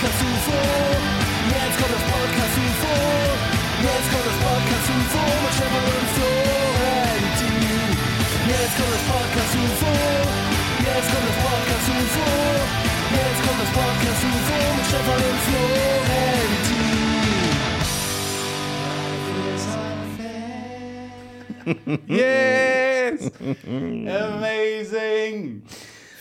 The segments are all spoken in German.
Podcast UFO. Jetzt kommt das Podcast UFO. Jetzt kommt das Podcast UFO mit und Florentin. Jetzt kommt das Podcast UFO. Jetzt kommt das Podcast UFO. Jetzt kommt das Podcast UFO mit und Florentin. Yes! Amazing!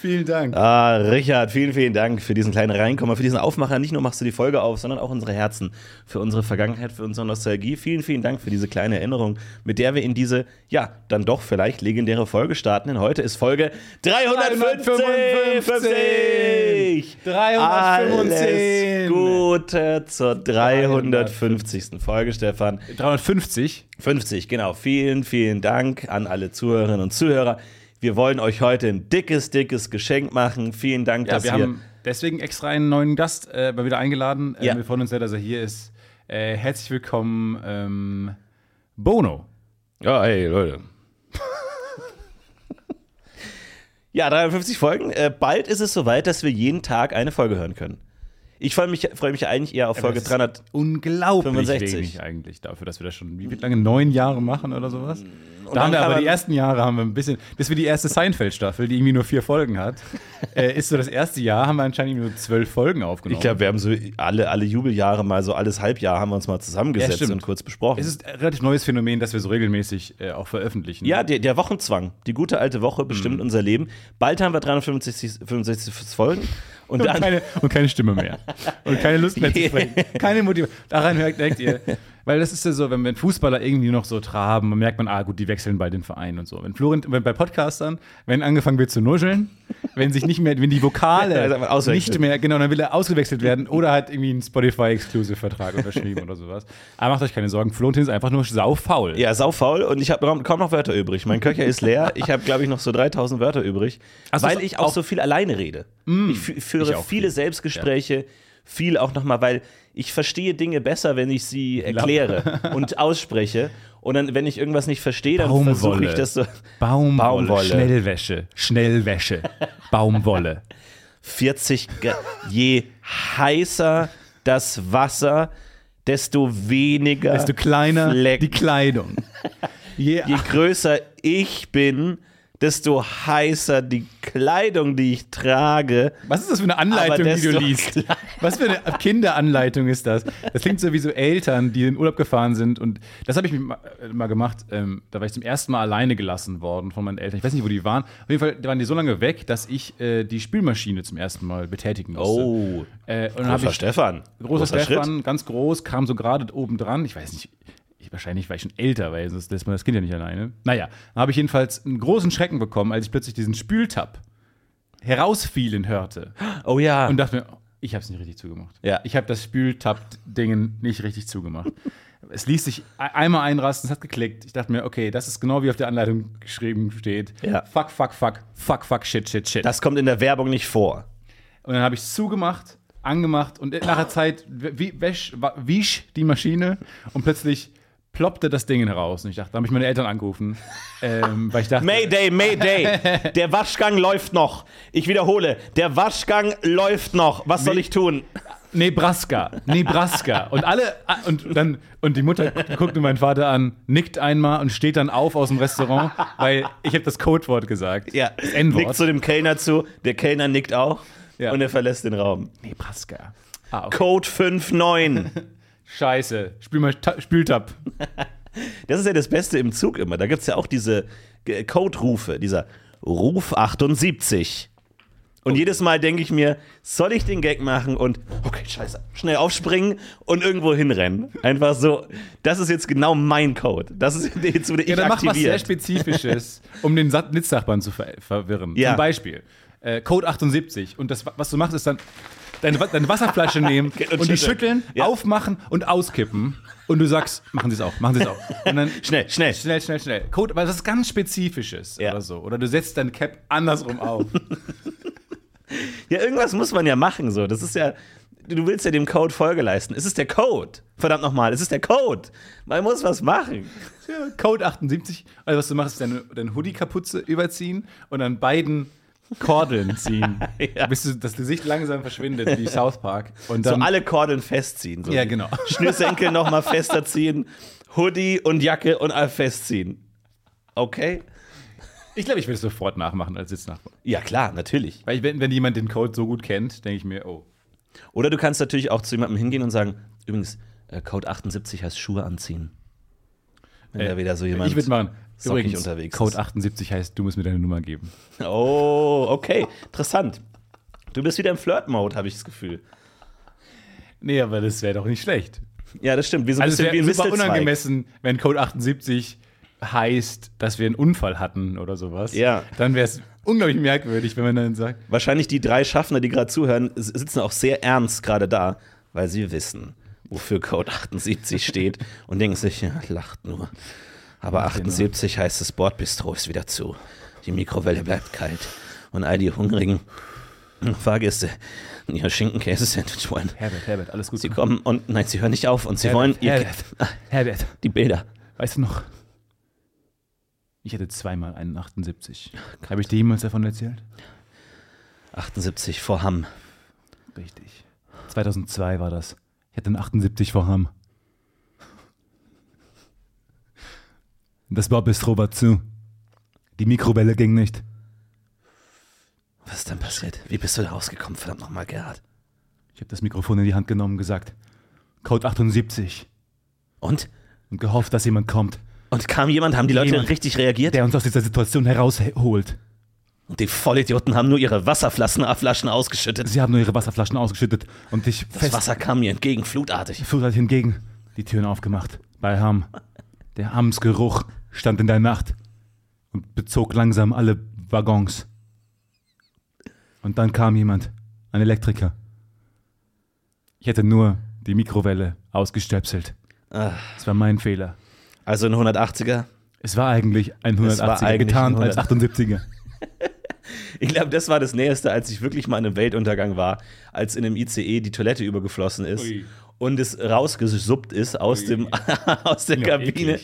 Vielen Dank. Ah, Richard, vielen, vielen Dank für diesen kleinen Reinkommer, für diesen Aufmacher. Nicht nur machst du die Folge auf, sondern auch unsere Herzen, für unsere Vergangenheit, für unsere Nostalgie. Vielen, vielen Dank für diese kleine Erinnerung, mit der wir in diese, ja, dann doch vielleicht legendäre Folge starten. Denn heute ist Folge 355. 315. Alles Gute zur 350. Folge, Stefan. 350. 50, genau. Vielen, vielen Dank an alle Zuhörerinnen und Zuhörer. Wir wollen euch heute ein dickes, dickes Geschenk machen. Vielen Dank, Ja, dass wir ihr. haben deswegen extra einen neuen Gast äh, mal wieder eingeladen. Äh, Ja. Wir freuen uns sehr, dass er hier ist. Äh, herzlich willkommen, ähm, Bono. Ja, hey, Leute. ja, 350 Folgen. Äh, bald ist es soweit, dass wir jeden Tag eine Folge hören können. Ich freue mich, freue mich eigentlich eher auf Folge das ist 300. Unglaublich 65. wenig eigentlich dafür, dass wir das schon, wie lange, neun Jahre machen oder sowas? Und Da haben dann wir aber die ersten Jahre haben wir ein bisschen, bis wir die erste Seinfeld-Staffel, die irgendwie nur vier Folgen hat, äh, ist so das erste Jahr, haben wir anscheinend nur zwölf Folgen aufgenommen. Ich glaube, wir haben so alle, alle Jubeljahre mal so alles Halbjahr haben wir uns mal zusammengesetzt Ja, und kurz besprochen. es ist ein relativ neues Phänomen, dass wir so regelmäßig äh, auch veröffentlichen. Ja, der, der Wochenzwang, die gute alte Woche bestimmt Mhm. unser Leben. Bald haben wir 365 65 Folgen. Und Und keine, und keine Stimme mehr. Und keine Lust mehr zu sprechen. Keine Motivation. Daran merkt, merkt ihr. Weil das ist ja so, wenn, wenn Fußballer irgendwie noch so traben, dann merkt man, ah gut, die wechseln bei den Vereinen und so. Wenn Florent, wenn bei Podcastern, wenn angefangen wird zu nuscheln, wenn sich nicht mehr, wenn die Ja, Vokale auswechseln. nicht mehr, genau, dann will er ausgewechselt werden oder hat irgendwie einen Spotify-Exclusive-Vertrag unterschrieben oder sowas. Aber macht euch keine Sorgen, Florentin ist einfach nur saufaul. ja, saufaul und ich habe kaum noch Wörter übrig. Mein Köcher ist leer. Ich habe, glaube ich, noch so 3000 Wörter übrig, du weil ich auch, auch- so viel alleine rede. ich fü- führe ich viele viel. Selbstgespräche, viel auch nochmal, weil ich verstehe Dinge besser, wenn ich sie erkläre und ausspreche. Und dann, wenn ich irgendwas nicht verstehe, dann versuche ich das so. Baumwolle, Baumwolle. Schnellwäsche, Schnellwäsche, Baumwolle. 40 Grad. Je heißer das Wasser, desto weniger. Desto kleiner Flecken. die Kleidung. Je, Je größer ich bin, desto heißer die Kleidung, die ich trage. was ist das für eine Anleitung, die du liest? Was für eine Kinderanleitung ist das? Das klingt so wie so Eltern, die in Urlaub gefahren sind. Und das habe ich mal, äh, mal gemacht. Ähm, da war ich zum ersten Mal alleine gelassen worden von meinen Eltern. Ich weiß nicht, wo die waren. Auf jeden Fall waren die so lange weg, dass ich äh, die Spülmaschine zum ersten Mal betätigen musste. Oh, Äh, und dann habe großer ich Stefan. Großer, Stefan, ganz groß, kam so gerade oben dran. Ich weiß nicht, ich, wahrscheinlich war ich schon älter, weil sonst lässt man das Kind ja nicht alleine. Naja, dann habe ich jedenfalls einen großen Schrecken bekommen, als ich plötzlich diesen Spültab herausfielen hörte. Oh ja. Und dachte mir, ich habe es nicht richtig zugemacht. Ja. Ich habe das Spültab-Dingen nicht richtig zugemacht. Es ließ sich e- einmal einrasten, es hat geklickt. Ich dachte mir, okay, das ist genau wie auf der Anleitung geschrieben steht. Ja. Fuck, fuck, fuck, fuck, fuck, shit, shit, shit. das kommt in der Werbung nicht vor. Und dann habe ich es zugemacht, angemacht und nach der Zeit wa- wisch die Maschine und plötzlich ploppte das Ding heraus. Und ich dachte, da habe ich meine Eltern angerufen, ähm, weil ich dachte, Mayday, Mayday. Der Waschgang läuft noch. Ich wiederhole, der Waschgang läuft noch. Was soll ich tun? Nebraska, Nebraska. Und alle, und dann, und die Mutter guckte meinen Vater an, nickt einmal und steht dann auf aus dem Restaurant, weil ich habe das Codewort gesagt. Ja, Das N-Wort. nickt zu dem Kellner zu. Der Kellner nickt auch. Ja. Und er verlässt den Raum. Nebraska. Ah, okay. Code 59. Scheiße. Spül mal, Ta- Spültab. Das ist ja das Beste im Zug immer. Da gibt es ja auch diese Code-Rufe, dieser Ruf 78. Und jedes Mal denke ich mir, soll ich den Gag machen und, okay, scheiße, schnell aufspringen und irgendwo hinrennen. Einfach so, das ist jetzt genau mein Code. Das ist, jetzt wurde ich Ja, dann mach was sehr aktiviert. Spezifisches, um den Sat- Sitznachbarn zu ver verwirren. Ja. Zum Beispiel äh, Code 78. Und das, was du machst, ist dann deine, deine Wasserflasche nehmen und, Und die schütteln. Ja. aufmachen und auskippen. Und du sagst, machen Sie es auch, machen Sie es auch. Und dann Schnell, schnell. schnell, schnell, schnell. Code, weil das ist ganz Spezifisches Ja. oder so. Oder du setzt deine Cap andersrum auf. Ja, irgendwas muss man ja machen, so. Das ist ja, du willst ja dem Code Folge leisten. Es ist der Code. Verdammt nochmal, es ist der Code. Man muss was machen. Ja, Code 78. Also was du machst, ist deine, deine Hoodie-Kapuze überziehen und an beiden Kordeln ziehen, Ja. bis du, das Gesicht langsam verschwindet, wie South Park. Und So dann, alle Kordeln festziehen. So Ja, genau. Schnürsenkel nochmal fester ziehen, Hoodie und Jacke und all festziehen. Okay? ich glaube, ich will es sofort nachmachen als Sitznachbar. Ja, klar, natürlich. Weil ich, wenn, wenn jemand den Code so gut kennt, denke ich mir, oh. Oder du kannst natürlich auch zu jemandem hingehen und sagen, übrigens, äh, Code 78 heißt Schuhe anziehen. Wenn da wieder so jemand ich würde machen. Sockig Übrigens, unterwegs Code ist. 78 heißt, du musst mir deine Nummer geben. Oh, okay. Interessant. Du bist wieder im Flirt-Mode, habe ich das Gefühl. Nee, aber das wäre doch nicht schlecht. Ja, das stimmt. Wie so ein Also es bisschen wäre ein unangemessen, wenn Code 78 heißt, dass wir einen Unfall hatten oder sowas. Ja. Dann wäre es unglaublich merkwürdig, wenn man dann sagt, Wahrscheinlich die drei Schaffner, die gerade zuhören, sitzen auch sehr ernst gerade da, weil sie wissen, wofür Code 78 steht und denken sich, ja, lacht nur. Aber 78 heißt, das Bordbistro ist wieder zu. Die Mikrowelle bleibt kalt. Und all die hungrigen Fahrgäste, ihr Schinkenkäse-Sandwich wollen, Herbert, Herbert, alles gut. sie kommen und nein, sie hören nicht auf und sie Herbert, wollen ihr, Herbert, Herbert, die Bilder. weißt du noch? Ich hatte zweimal einen 78. Habe ich dir jemals davon erzählt? 78 vor Hamm. Richtig. 2002 war das. Ich hatte einen 78 vor Hamm. Das war zu. Die Mikrowelle ging nicht. Was ist denn passiert? Wie bist du da rausgekommen, verdammt nochmal, Gerhard? Ich habe das Mikrofon in die Hand genommen und gesagt, Code 78 Und? und gehofft, dass jemand kommt, Und kam jemand, haben die Leute Jemand. richtig reagiert? der uns aus dieser Situation herausholt. Und die Vollidioten haben nur ihre Wasserflaschen Flaschen ausgeschüttet. Sie haben nur ihre Wasserflaschen ausgeschüttet und ich Das fest Wasser kam mir entgegen, flutartig. Flutat hingegen die Türen aufgemacht. Bei Hamm. Der Hamsgeruch stand in der Nacht und bezog langsam alle Waggons. Und dann kam jemand, ein Elektriker. Ich hätte nur die Mikrowelle ausgestöpselt. Ah, Es war mein Fehler. Also ein 180er. Es war eigentlich ein Es war 180er, eigentlich getarnt ein als 78er. Ich glaube, das war das Nächste, als ich wirklich mal in einem Weltuntergang war, als in einem ICE die Toilette übergeflossen ist. Ui. Und es rausgesuppt ist aus, dem, aus der Ja, Kabine.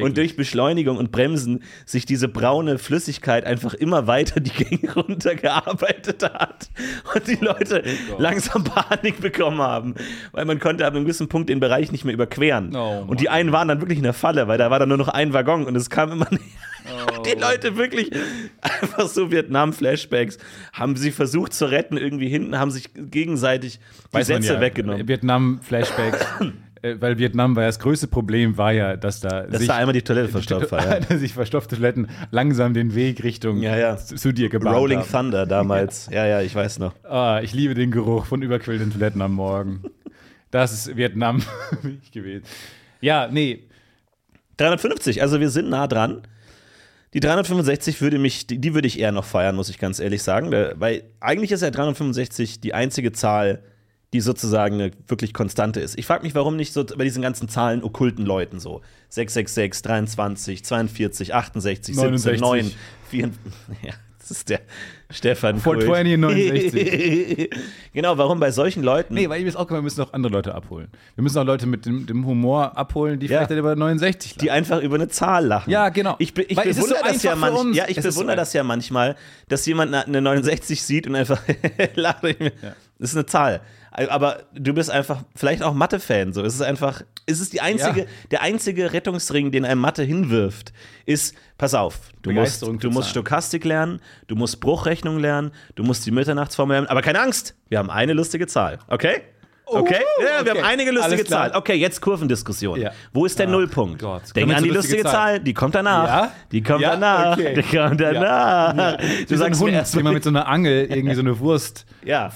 Und durch Beschleunigung und Bremsen sich diese braune Flüssigkeit einfach immer weiter die Gänge runtergearbeitet hat. Und die Leute Oh langsam Panik bekommen haben. Weil man konnte ab einem gewissen Punkt den Bereich nicht mehr überqueren. Oh, und die einen waren dann wirklich in der Falle, weil da war dann nur noch ein Waggon und es kam immer näher. Oh. Die Leute wirklich einfach so Vietnam-Flashbacks haben sie versucht zu retten, irgendwie hinten, haben sich gegenseitig die Weiß Sätze ja, weggenommen. Vietnam-Flashbacks. äh, weil Vietnam war ja das größte Problem, war ja, dass da Dass sich, da einmal die Toilette verstopft war. Ja. dass sich verstopfte Toiletten langsam den Weg Richtung Ja, ja. zu dir gebahnt Rolling haben. Thunder damals. Ja. ja, ich weiß noch. Ah, ich liebe den Geruch von überquellten Toiletten am Morgen. Das ist Vietnam für mich gewesen. Ja, nee, 350, also wir sind nah dran. Die 365 würde mich, die, die würde ich eher noch feiern, muss ich ganz ehrlich sagen. Da- Weil eigentlich ist ja 365 die einzige Zahl, die sozusagen eine wirklich konstante ist. Ich frage mich, warum nicht so bei diesen ganzen Zahlen okkulten Leuten so. 666, 23, 42, 68, 17, 69. 9, 4. Ja, das ist der Stefan 420 und Kult. 69. genau, warum bei solchen Leuten? Nee, weil ich mir auch wir müssen auch andere Leute abholen. Wir müssen auch Leute mit dem, dem Humor abholen, die Ja. vielleicht über 69 lachen. die einfach über eine Zahl lachen. Ja, genau. Ich, ich bewundere so das ja uns. Ja, ich so bewundere ein- das ja manchmal, dass jemand eine- eine 69 sieht und einfach lacht. Das ist eine Zahl. Aber du bist einfach vielleicht auch Mathe-Fan. So. Es ist einfach, es ist die einzige, Ja. der einzige Rettungsring, den einem Mathe hinwirft, ist, pass auf, du musst, du musst. Stochastik lernen, du musst Bruchrechnung lernen, du musst die Mitternachtsformel lernen, aber keine Angst, wir haben eine lustige Zahl, okay? Okay? ja, wir okay. haben einige lustige. Zahlen. Okay, jetzt Kurvendiskussion. Ja. Wo ist der Ach Nullpunkt? Gott. Denk an die lustige Zahl, Zahl. die kommt danach. Ja? Die kommt Ja? danach. Okay. Die kommt danach. Du Du sagst Hund, mir erst wie man mit so einer Angel irgendwie so eine Wurst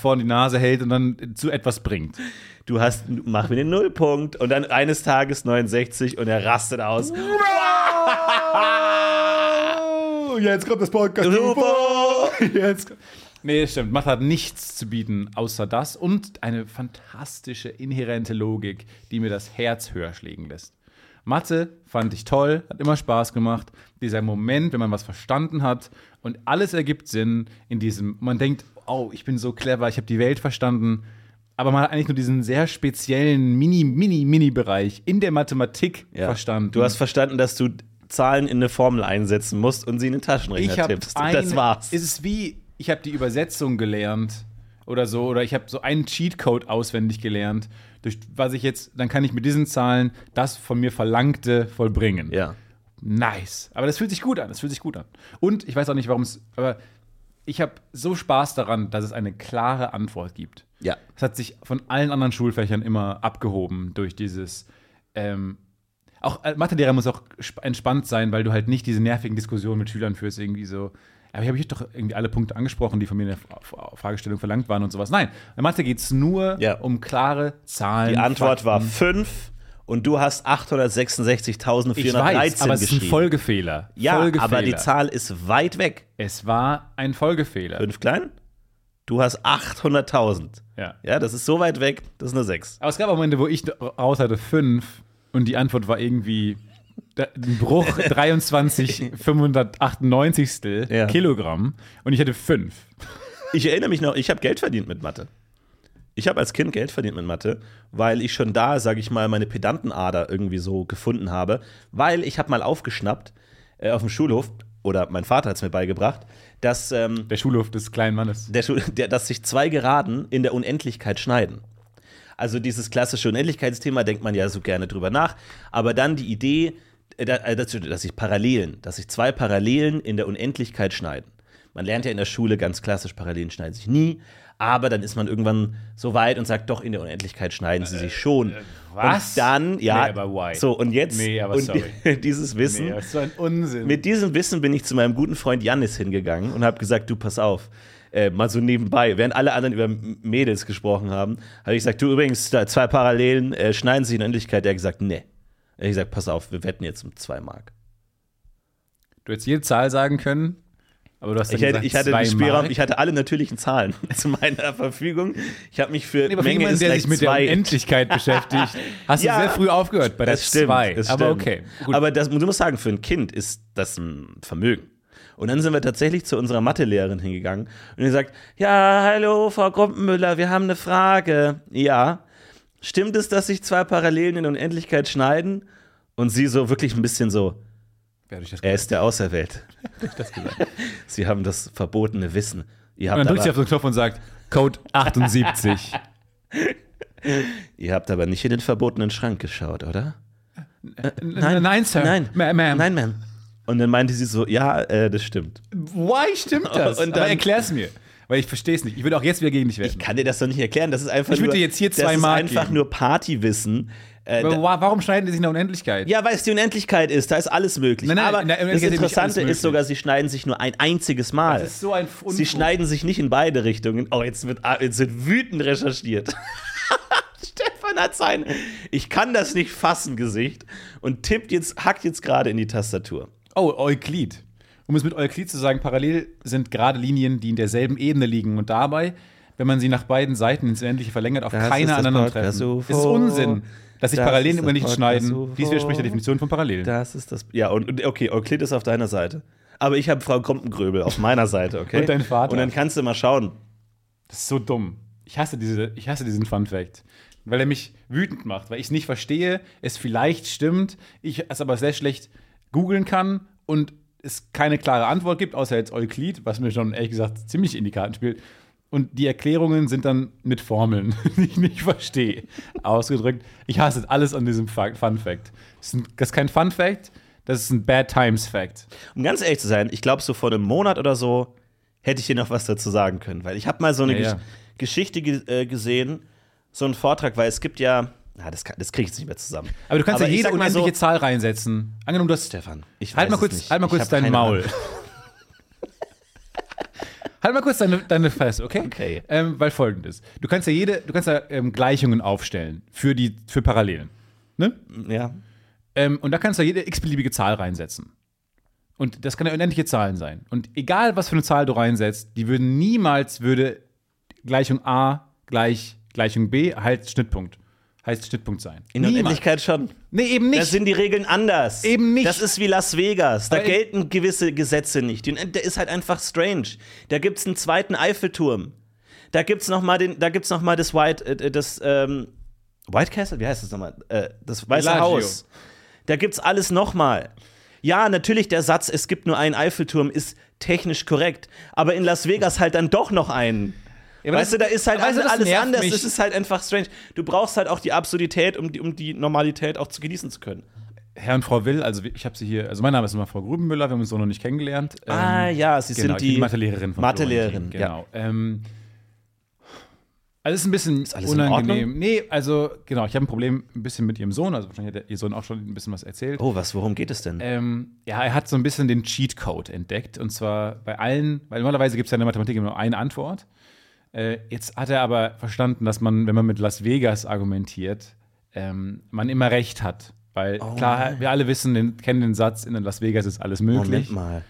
vor die Nase hält und dann zu etwas bringt. du hast, mach mir den Nullpunkt und dann eines Tages 69 und er rastet aus. Oh, jetzt kommt das Podcast. Super. Jetzt. Nee, stimmt. Mathe hat nichts zu bieten außer das und eine fantastische inhärente Logik, die mir das Herz höher schlägen lässt. Mathe fand ich toll, hat immer Spaß gemacht. Dieser Moment, wenn man was verstanden hat und alles ergibt Sinn in diesem, man denkt, oh, ich bin so clever, ich habe die Welt verstanden. Aber man hat eigentlich nur diesen sehr speziellen Mini, Mini, Mini-Bereich in der Mathematik Ja. verstanden. Du hast verstanden, dass du Zahlen in eine Formel einsetzen musst und sie in den Taschenrechner ich tippst. ein, das war's. Es ist wie ich habe die Übersetzung gelernt oder so, oder ich habe so einen Cheatcode auswendig gelernt, durch was ich jetzt, dann kann ich mit diesen Zahlen das von mir Verlangte vollbringen. Ja. Nice. Aber das fühlt sich gut an. Das fühlt sich gut an. Und ich weiß auch nicht, warum es. Aber ich habe so Spaß daran, dass es eine klare Antwort gibt. Ja. Es hat sich von allen anderen Schulfächern immer abgehoben durch dieses. Ähm, auch äh, Mathelehrer muss auch sp- entspannt sein, weil du halt nicht diese nervigen Diskussionen mit Schülern führst, irgendwie so. Aber ich habe doch irgendwie alle Punkte angesprochen, die von mir in der Fra- Fragestellung verlangt waren und sowas. Nein, in Mathe geht es nur Ja. um klare Zahlen. Die Antwort war Fakten. 5 und du hast Ich 866.413 weiß, aber es ist ein geschrieben. Folgefehler. ja, Folgefehler. aber die Zahl ist weit weg. Es war ein Folgefehler. Fünf klein? Du hast 800.000. Ja. Ja, das ist so weit weg, das ist eine 6. Aber es gab auch Momente, wo ich raus hatte fünf und die Antwort war irgendwie ein Bruch 23 598 Ja. Kilogramm und ich hatte fünf. Ich erinnere mich noch, ich habe Geld verdient mit Mathe. Ich habe als Kind Geld verdient mit Mathe, weil ich schon da, sage ich mal, meine Pedantenader irgendwie so gefunden habe. Weil ich habe mal aufgeschnappt äh, auf dem Schulhof, oder mein Vater hat es mir beigebracht, dass, ähm, Der Schulhof des kleinen Mannes. der, Schul- der, dass sich zwei Geraden in der Unendlichkeit schneiden. Also dieses klassische Unendlichkeitsthema denkt man ja so gerne drüber nach, aber dann die Idee, äh, äh, dass, sich Parallelen, dass sich zwei Parallelen in der Unendlichkeit schneiden. Man lernt ja in der Schule ganz klassisch, Parallelen schneiden sich nie, aber dann ist man irgendwann so weit und sagt, doch, in der Unendlichkeit schneiden sie sich schon. was? Und dann, ja, Nee, aber why? so und jetzt, Nee, aber und sorry. dieses Wissen, Nee, das ist so ein Unsinn. mit diesem Wissen bin ich zu meinem guten Freund Jannis hingegangen und habe gesagt, du pass auf, äh, mal so nebenbei, während alle anderen über Mädels gesprochen haben, habe ich gesagt, du übrigens, zwei Parallelen äh, schneiden sich in Endlichkeit. Der hat gesagt, nee. Er hat gesagt, pass auf, wir wetten jetzt um zwei Mark. du hättest jede Zahl sagen können, aber du hast Ich, hätte, gesagt, ich hatte den Spielraum, Mark. ich hatte alle natürlichen Zahlen zu meiner Verfügung. Ich habe mich für Nee, aber Menge jemanden, ist der sich mit der zwei. Unendlichkeit beschäftigt, hast Ja, du sehr früh aufgehört bei der Das stimmt, 2. das Aber stimmt. okay. Gut. Aber das, du musst sagen, für ein Kind ist das ein Vermögen. Und dann sind wir tatsächlich zu unserer Mathelehrerin hingegangen und die sagt, ja, hallo, Frau Grumpenmüller, wir haben eine Frage. Ja, stimmt es, dass sich zwei Parallelen in Unendlichkeit schneiden? Und sie so wirklich ein bisschen so, er ist der Auserwählte. sie haben das verbotene Wissen. Ihr Und habt, dann drückt sie auf den Knopf und sagt, Code 78. ihr habt aber nicht in den verbotenen Schrank geschaut, oder? nein, nein, Sir. Nein, Ma- Ma'am. nein, Ma'am. Und dann meinte sie so, ja, äh, das stimmt. Why stimmt das? Und Aber dann- erklär's mir. Weil ich verstehe es nicht. Ich würde auch jetzt wieder gegen dich Ich wetten. kann dir das doch nicht erklären. Das ist einfach Ich würde nur, jetzt hier das zwei ist Mark einfach geben. nur Partywissen. Äh, warum schneiden die sich in der Unendlichkeit? ja, weil es die Unendlichkeit ist. Da ist alles möglich. Nein, nein, Aber in der das Interessante ist sogar, sie schneiden sich nur ein einziges Mal. Das ist so ein Unfug. Sie schneiden sich nicht in beide Richtungen. Oh, jetzt wird, ah, jetzt wird wütend recherchiert. Stefan hat sein Ich kann das nicht fassen Gesicht und tippt jetzt, hackt jetzt gerade in die Tastatur. Oh, Euklid. Um es mit Euklid zu sagen, parallel sind gerade Linien, die in derselben Ebene liegen. Und dabei, wenn man sie nach beiden Seiten ins Unendliche verlängert, auf Das keine das aneinandertreffen. Podcast Es ist. Unsinn, dass sich Das Parallelen das immer nicht schneiden. Dies widerspricht der Definition von Parallelen. Das ist das. Ja, und okay, Euklid ist auf deiner Seite. Aber ich habe Frau Krumpengröbel auf meiner Seite, okay? Und dein Vater. Und dann kannst du mal schauen. Das ist so dumm. Ich hasse, diese, ich hasse diesen Fun Fact. Weil er mich wütend macht, weil ich es nicht verstehe, es vielleicht stimmt, ich es aber sehr schlecht googeln kann und es keine klare Antwort gibt, außer jetzt Euklid, was mir schon ehrlich gesagt ziemlich in die Karten spielt. Und die Erklärungen sind dann mit Formeln, die ich nicht verstehe, ausgedrückt. Ich hasse alles an diesem Fun Fact. Das ist, kein Fun Fact, das ist ein Bad Times Fact. Um ganz ehrlich zu sein, ich glaube, so vor einem Monat oder so hätte ich dir noch was dazu sagen können. Weil ich habe mal so eine Ja, ja. Gesch- Geschichte ge äh, gesehen, so einen Vortrag, weil es gibt ja. Ah, das, kann- das kriege ich jetzt nicht mehr zusammen. Aber du kannst ja ich jede unendliche so, Zahl reinsetzen. Angenommen, du hast Stefan, ich Halt mal kurz, nicht. halt mal kurz dein Maul. Halt mal kurz deine, deine Fresse, okay? Okay. Ähm, weil folgendes: Du kannst ja jede, du kannst ja ähm, Gleichungen aufstellen für die für Parallelen. Ne? Ja. Ähm, und da kannst du jede x-beliebige Zahl reinsetzen. Und das kann ja unendliche Zahlen sein. Und egal, was für eine Zahl du reinsetzt, die würden niemals würde Gleichung A gleich Gleichung B heißt Schnittpunkt. Heißt Schnittpunkt sein. In der Niemals. Unendlichkeit schon. Nee, eben Da nicht. sind die Regeln anders. Eben nicht. Das ist wie Las Vegas. Da Aber- gelten gewisse Gesetze nicht. Der ist halt einfach strange. Da gibt es einen zweiten Eiffelturm. Da gibt's noch mal den, da gibt's noch mal das White, äh, das ähm, White Castle, wie heißt das nochmal? Äh, das Weiße Bellagio. Haus. Da gibt's alles noch mal. ja, natürlich der Satz, es gibt nur einen Eiffelturm, ist technisch korrekt, aber in Las Vegas halt dann doch noch einen. Ja, weißt das- du, da ist halt weißt du, alles anders. mich. Es ist halt einfach strange. Du brauchst halt auch die Absurdität, um die, um die Normalität auch zu genießen zu können. Herr und Frau Will, also ich habe sie hier, also mein Name ist immer Frau Grubenmüller, wir haben uns so noch nicht kennengelernt. Ähm, Ah, ja, sie genau, sind bin die Mathelehrerin von Mathelehrerin, Genau. Ähm, also es ist ein bisschen alles in unangenehm. Nee, also genau, ich habe ein Problem ein bisschen mit ihrem Sohn, also wahrscheinlich hat ihr Sohn auch schon ein bisschen was erzählt. Oh, was, worum geht es denn? Ähm, ja, er hat so ein bisschen den Cheatcode entdeckt. Und zwar bei allen, weil normalerweise gibt es ja in der Mathematik immer nur eine Antwort. Äh, jetzt hat er aber verstanden, dass man, wenn man mit Las Vegas argumentiert, ähm, man immer recht hat. Weil klar, wir alle wissen, den, kennen den Satz, in Las Vegas ist alles möglich. Moment mal.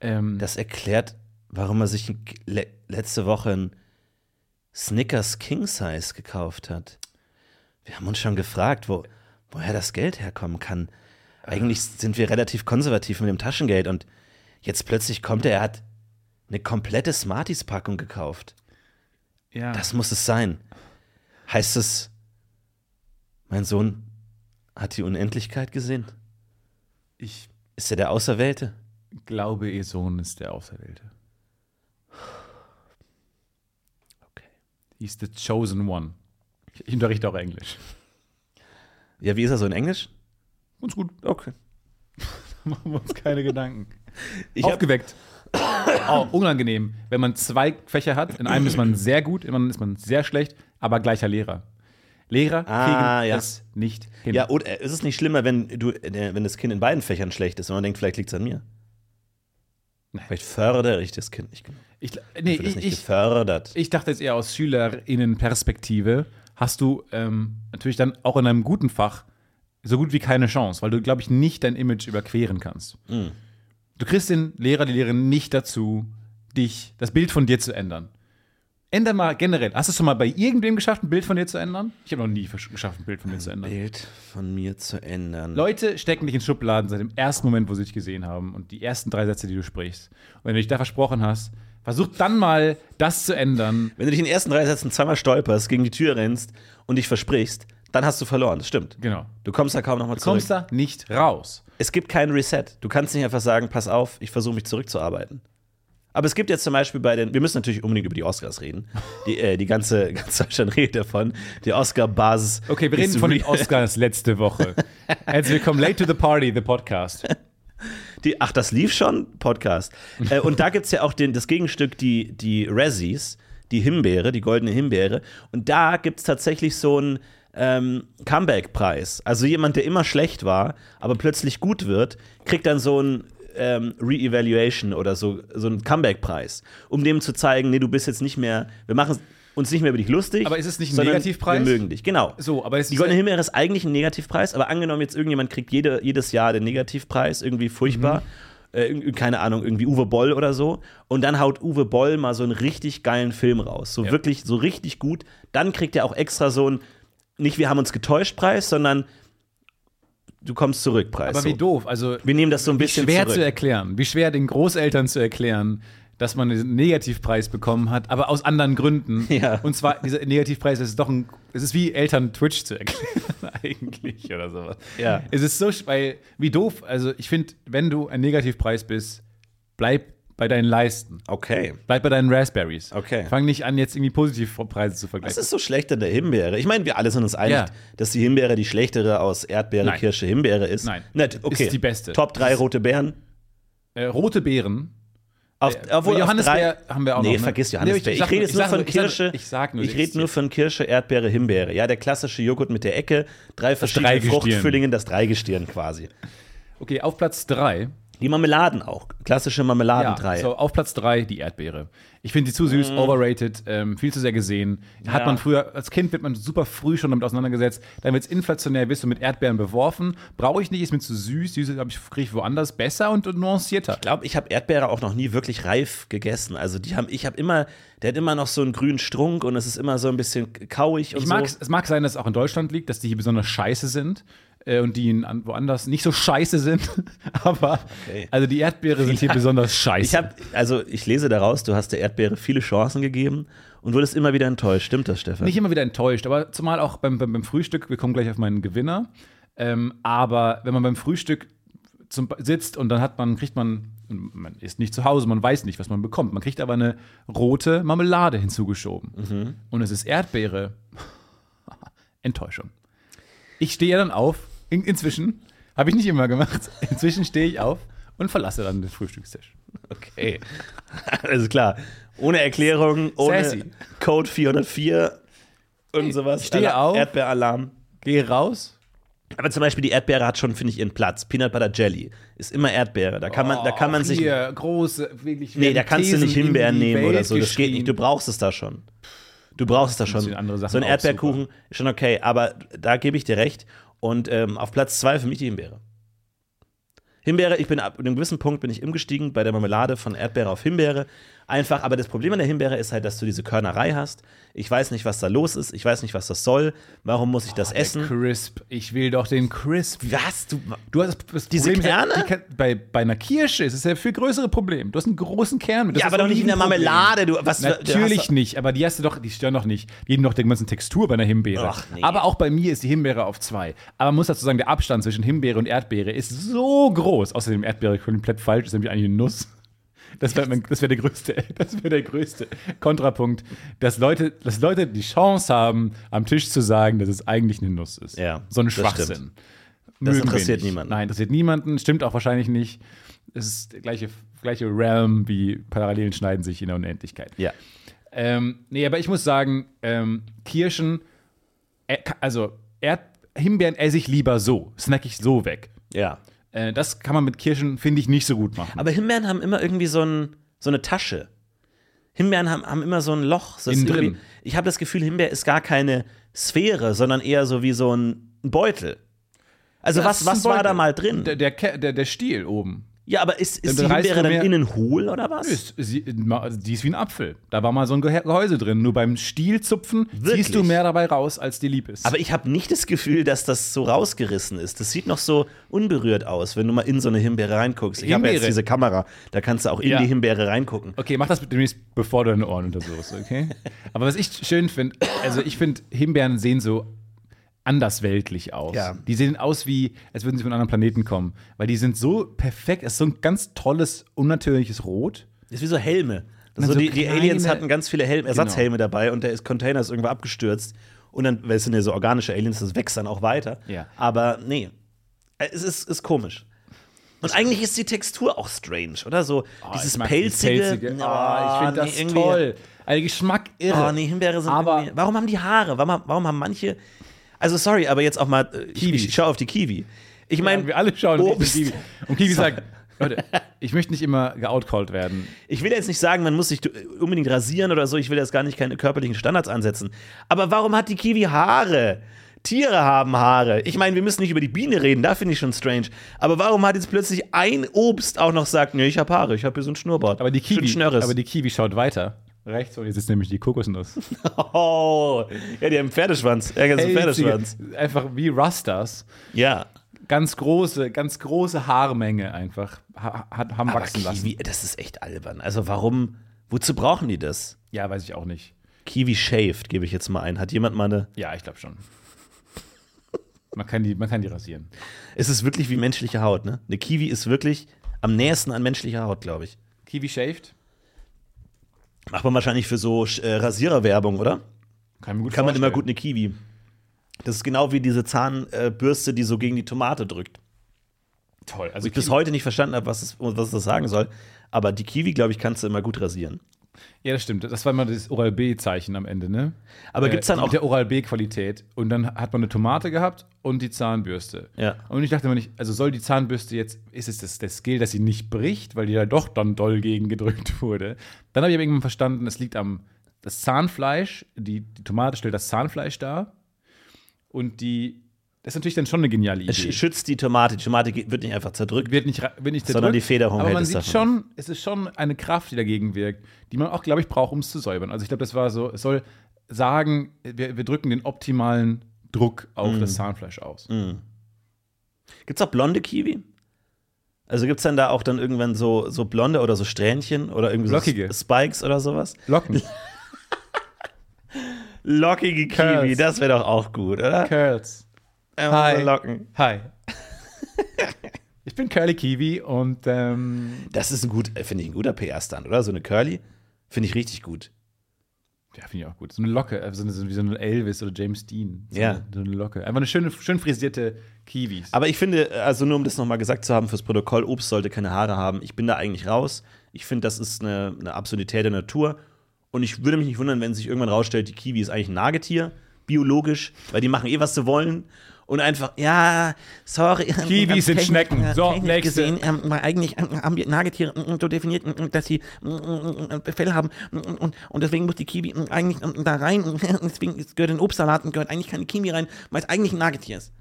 Ähm, Das erklärt, warum er sich le letzte Woche ein Snickers King Size gekauft hat. Wir haben uns schon gefragt, wo, woher das Geld herkommen kann. Eigentlich sind wir relativ konservativ mit dem Taschengeld und jetzt plötzlich kommt er, er hat eine komplette Smarties-Packung gekauft. Ja. Das muss es sein. Heißt es, mein Sohn hat die Unendlichkeit gesehen? ich Ist er der Auserwählte? glaube, ihr Sohn ist der Auserwählte. Okay. He's the chosen one. Ich, ich unterrichte auch Englisch. Ja, wie ist er so in Englisch? Ganz gut. Okay. Machen wir uns keine Gedanken. Ich hab- Aufgeweckt. Oh, unangenehm. Wenn man zwei Fächer hat, in einem ist man sehr gut, in einem ist man sehr schlecht, aber gleicher Lehrer. Lehrer kriegen Ah, ja. es nicht hin. Ja, und äh, ist es nicht schlimmer, wenn du, äh, wenn das Kind in beiden Fächern schlecht ist und man denkt, vielleicht liegt es an mir? Vielleicht fördere ich das Kind nicht genug. ich, nee, ich, nicht ich, gefördert. ich dachte jetzt eher aus SchülerInnen-Perspektive, hast du ähm, natürlich dann auch in einem guten Fach so gut wie keine Chance, weil du, glaube ich, nicht dein Image überqueren kannst. Mhm. Du kriegst den Lehrer, die Lehrerin nicht dazu, dich, das Bild von dir zu ändern. Änder mal generell. Hast du es schon mal bei irgendwem geschafft, ein Bild von dir zu ändern? Ich habe noch nie geschafft, ein Bild von dir zu ändern. Bild von mir zu ändern. Leute stecken dich in Schubladen seit dem ersten Moment, wo sie dich gesehen haben und die ersten drei Sätze, die du sprichst. Und wenn du dich da versprochen hast, versuch dann mal, das zu ändern. Wenn du dich in den ersten drei Sätzen zweimal stolperst, gegen die Tür rennst und dich versprichst, dann hast du verloren. Das stimmt. Genau. Du kommst da kaum nochmal Du zurück. kommst da nicht raus. Es gibt keinen Reset. Du kannst nicht einfach sagen, pass auf, ich versuche mich zurückzuarbeiten. Aber es gibt jetzt zum Beispiel bei den, wir müssen natürlich unbedingt über die Oscars reden. Die, äh, die ganze, ganz Deutschland redet davon. Die Oscar-Basis. Okay, wir reden von den Oscars letzte Woche. Herzlich willkommen, Late to the Party, the Podcast. Die, ach, das lief schon? Podcast. äh, und da gibt es ja auch den, das Gegenstück, die, die Razzies, die Himbeere, die goldene Himbeere. Und da gibt es tatsächlich so einen ähm, Comeback-Preis. Also jemand, der immer schlecht war, aber plötzlich gut wird, kriegt dann so einen ähm, Re-Evaluation oder so, so einen Comeback-Preis, um dem zu zeigen, nee, du bist jetzt nicht mehr, wir machen uns nicht mehr über dich lustig. Aber ist es nicht ein Negativpreis? Wir mögen dich, genau. So, aber es Die Goldene Himbeere ist eigentlich ein Negativpreis, aber angenommen jetzt irgendjemand kriegt jede, jedes Jahr den Negativpreis, irgendwie furchtbar. Äh, irgendwie- keine Ahnung, irgendwie Uwe Boll oder so. Und dann haut Uwe Boll mal so einen richtig geilen Film raus. So Ja. wirklich, so richtig gut. Dann kriegt er auch extra so einen, nicht wir haben uns getäuscht Preis, sondern du kommst zurück Preis. Aber so. wie doof. Also, Wir nehmen das so ein wie bisschen schwer zurück. zu erklären. Wie schwer den Großeltern zu erklären, dass man einen Negativpreis bekommen hat, aber aus anderen Gründen. Ja. Und zwar, dieser Negativpreis ist doch ein. Es ist wie Eltern Twitch zu erklären, eigentlich, oder sowas. Ja. Es ist so, weil, wie doof. Also, ich finde, wenn du ein Negativpreis bist, bleib bei deinen Leisten. Okay. Bleib bei deinen Raspberries. Okay. Fang nicht an, jetzt irgendwie Positivpreise zu Was vergleichen. ist so schlecht an der Himbeere? Ich meine, wir alle sind uns einig, Ja. dass die Himbeere die schlechtere aus Erdbeere, Nein. Kirsche, Himbeere ist. Nein. Nett, okay. Ist die beste. Top 3 rote Beeren. Äh, rote Beeren. Auf, Äh, obwohl Johannisbeer drei- haben wir auch nee, noch, ne? vergiss Nee, Johannisbeer. ich ich, sag rede nur- jetzt ich nur von ich Kirsche. ich sag nur, ich rede nur von Kirsche, Erdbeere, Himbeere. Ja, der klassische Joghurt mit der Ecke, drei verschiedene. Fruchtfüllingen, das Dreigestirn quasi. Okay, auf Platz 3 Die Marmeladen auch. Klassische Marmeladendrei. so, auf Platz 3 die Erdbeere. Ich finde sie zu süß, overrated, ähm, viel zu sehr gesehen. Hat Mm. Ja. man früher, als Kind wird man super früh schon damit auseinandergesetzt. Dann wird es inflationär, wirst du mit Erdbeeren beworfen. Brauche ich nicht, ist mir zu süß. Süße ich kriege ich woanders besser und, nuancierter. Ich glaube, ich habe Erdbeere auch noch nie wirklich reif gegessen. Also die haben, ich habe immer, der hat immer noch so einen grünen Strunk und es ist immer so ein bisschen kauig und Ich so. es mag sein, dass es auch in Deutschland liegt, dass die hier besonders scheiße sind äh, und die in, an, woanders nicht so scheiße sind. Aber Okay. also die Erdbeere sind hier besonders scheiße. Ich habe, also ich lese daraus, du hast der Erdbeere viele Chancen gegeben und wurdest immer wieder enttäuscht. Stimmt das, Stefan? nicht immer wieder enttäuscht, aber zumal auch beim, beim, beim Frühstück, wir kommen gleich auf meinen Gewinner. Ähm, aber wenn man beim Frühstück zum, sitzt und dann hat man, kriegt man, man ist nicht zu Hause, man weiß nicht, was man bekommt. Man kriegt aber eine rote Marmelade hinzugeschoben. Mhm. Und es ist Erdbeere. Enttäuschung. Ich stehe dann auf, in, inzwischen, habe ich nicht immer gemacht, inzwischen stehe ich auf und verlasse dann den Frühstückstisch. Okay. Alles klar. Ohne Erklärung, ohne Sassy. Code 404 und sowas. ich stehe Alarm- auf. Erdbeeralarm. Gehe raus. Aber zum Beispiel die Erdbeere hat schon, finde ich, ihren Platz. Peanut Butter Jelly ist immer Erdbeere. Da kann man, da kann man Oh, sich. Hier, große, wirklich. Nee, da kannst du Thesen nicht in Himbeeren nehmen oder Welt so. Das geht nicht. Du brauchst es da schon. Du brauchst es da schon. So ein Erdbeerkuchen ist schon okay, aber da gebe ich dir recht. Und ähm, auf Platz zwei für mich die Himbeere. Himbeere, ich bin ab einem gewissen Punkt bin ich umgestiegen bei der Marmelade von Erdbeere auf Himbeere. Einfach, aber das Problem an der Himbeere ist halt, dass du diese Körnerei hast. Ich weiß nicht, was da los ist. Ich weiß nicht, was das soll. Warum muss ich das Der essen? Crisp. Ich will doch den Crisp. Was? Du, Du hast das Diese Problem Kerne? die bei, bei einer Kirsche ist es ja viel größere Problem. Du hast einen großen Kern. Das ja, aber doch nicht in der. Marmelade. Du, was, Natürlich hast- nicht, aber die hast du doch, die stören doch nicht. Die haben doch der ganzen Textur bei einer Himbeere. Ach, nee. Aber auch bei mir ist die Himbeere auf zwei. Aber man muss dazu sagen, der Abstand zwischen Himbeere und Erdbeere ist so groß. Außerdem Erdbeere komplett falsch, ist nämlich eigentlich eine Nuss. Das wäre das wär der größte, das wäre der größte Kontrapunkt, dass Leute, dass Leute die Chance haben, am Tisch zu sagen, dass es eigentlich eine Nuss ist. Ja, so ein das Schwachsinn. Mögen wir interessiert niemanden. Nein, interessiert niemanden. Stimmt auch wahrscheinlich nicht. Es ist der gleiche, gleiche Realm wie Parallelen schneiden sich in der Unendlichkeit. Ja. Ähm, nee, aber ich muss sagen, ähm, Kirschen, äh, also Erd Himbeeren esse ich lieber so, snack ich so weg. Ja. Äh, das kann man mit Kirschen, finde ich, nicht so gut machen. Aber Himbeeren haben immer irgendwie so, ein, so eine Tasche. Himbeeren haben, haben immer so ein Loch. Ist Innen drin. Ich habe das Gefühl, Himbeer ist gar keine Sphäre, sondern eher so wie so ein Beutel. Also Das was, was war da mal drin? Der, der, der Stiel oben. Ja, aber ist, ist die Himbeere dann innen hohl oder was? Ist, sie, die ist wie ein Apfel. Da war mal so ein Gehäuse drin. Nur beim Stielzupfen Wirklich? ziehst du mehr dabei raus, als dir lieb ist. Aber ich habe nicht das Gefühl, dass das so rausgerissen ist. Das sieht noch so unberührt aus, wenn du mal in so eine Himbeere reinguckst. Ich habe ja jetzt diese Kamera, da kannst du auch in Ja. die Himbeere reingucken. Okay, mach das demnächst, bevor du deine Ohren untersuchst, okay? Aber was ich schön finde, also ich finde, Himbeeren sehen so andersweltlich aus. Ja. Die sehen aus wie, als würden sie von einem anderen Planeten kommen. Weil die sind so perfekt, es ist so ein ganz tolles, unnatürliches Rot. Das ist wie so Helme. Also so die, die Aliens hatten ganz viele Helm, Ersatzhelme dabei und der ist Container ist irgendwo abgestürzt. Und dann, weil es sind ja so organische Aliens, das wächst dann auch weiter. Ja. Aber nee, Äh, es ist, ist komisch. Und eigentlich ist die Textur auch strange, oder? So dieses Oh, Ich mag pelzige. dieses Oh, ich finde das nee, toll. Also Geschmack irre. Oh, nee, Himbeere sind Aber- Warum haben die Haare? Warum, warum haben manche. Also, sorry, aber jetzt auch mal. äh, Ich, ich schaue auf die Kiwi. Ich meine, Ja, wir alle schauen auf Obst. Kiwi. Und Kiwi sagt, Leute, ich möchte nicht immer geoutcalled werden. Ich will jetzt nicht sagen, man muss sich unbedingt rasieren oder so. Ich will jetzt gar nicht keine körperlichen Standards ansetzen. Aber warum hat die Kiwi Haare? Tiere haben Haare. Ich meine, wir müssen nicht über die Biene reden, da finde ich schon strange. Aber warum hat jetzt plötzlich ein Obst auch noch sagt, nee, ich habe Haare, ich habe hier so ein Schnurrbart. Aber die Kiwi, aber die Kiwi schaut weiter. Rechts, und jetzt ist nämlich die Kokosnuss. oh, ja, die haben einen Pferdeschwanz. Ja, ganz Pferdeschwanz. Einfach wie Rastas. Ja. Ganz große, ganz große Haarmenge einfach ha haben Aber wachsen lassen. Kiwi, das ist echt albern. Also warum, wozu brauchen die das? Ja, weiß ich auch nicht. Kiwi shaved, gebe ich jetzt mal ein. Hat jemand mal eine. Ja, ich glaube schon. Man kann, die, man kann die rasieren. Es ist wirklich wie menschliche Haut, ne? Eine Kiwi ist wirklich am nächsten an menschlicher Haut, glaube ich. Kiwi shaved? Macht man wahrscheinlich für so äh, Rasiererwerbung, oder? Kann, gut Kann man immer gut eine Kiwi. Das ist genau wie diese Zahnbürste, die so gegen die Tomate drückt. Toll. Also Ich bis heute nicht verstanden habe, was, es- was das sagen soll. Aber die Kiwi, glaube ich, kannst du immer gut rasieren. Ja, das stimmt. Das war immer das Oral-B-Zeichen am Ende, ne? Aber Äh, gibt's dann mit auch- der Oral-B-Qualität. Und dann hat man eine Tomate gehabt und die Zahnbürste. Ja. Und ich dachte immer nicht, also soll die Zahnbürste jetzt, ist es das, das Skill, dass sie nicht bricht, weil die da doch dann doll gegen gedrückt wurde. Dann habe ich aber irgendwann verstanden, es liegt am das Zahnfleisch, die, die Tomate stellt das Zahnfleisch dar. Und die, das ist natürlich dann schon eine geniale Idee. Es sch- schützt die Tomate. Die Tomate wird nicht einfach zerdrückt. wird nicht, wird nicht Sondern die zerdrückt, Federung Aber man es sieht davon schon, es ist schon eine Kraft, die dagegen wirkt, die man auch, glaube ich, braucht, um es zu säubern. Also ich glaube, das war so, es soll sagen, wir, wir drücken den optimalen Druck auf Mhm. das Zahnfleisch aus. Gibt es auch blonde Kiwi? Also gibt es dann da auch dann irgendwann so, so blonde oder so Strähnchen oder irgendwie Lockige. so Spikes oder sowas? Locken. Lockige Kiwi, Curls. das wäre doch auch gut, oder? Curls. So Hi. Locken. Hi. Ich bin Curly Kiwi und ähm, Das ist ein gut, äh, finde ich, ein guter PR-Stand, oder? So eine Curly. Finde ich richtig gut. ja, finde ich auch gut. So eine Locke, äh, so eine, so wie so ein Elvis oder James Dean. So Ja. Eine, so eine Locke. Einfach eine schöne, schön frisierte Kiwis. Aber ich finde, also nur um das nochmal gesagt zu haben fürs Protokoll, Obst sollte keine Haare haben. Ich bin da eigentlich raus. Ich finde, das ist eine, eine Absurdität der Natur. Und ich würde mich nicht wundern, wenn sich irgendwann rausstellt, die Kiwi ist eigentlich ein Nagetier, biologisch, weil die machen eh, was sie wollen. Und einfach, ja, sorry. Kiwis sind Schnecken. äh, So, nächste. gesehen, ähm, eigentlich ähm, haben wir Nagetiere ähm, so definiert, dass sie Fell haben. Und, und deswegen muss die Kiwi eigentlich da rein. Deswegen gehört in den Obstsalat und gehört eigentlich keine Kiwi rein, weil es eigentlich ein Nagetier ist.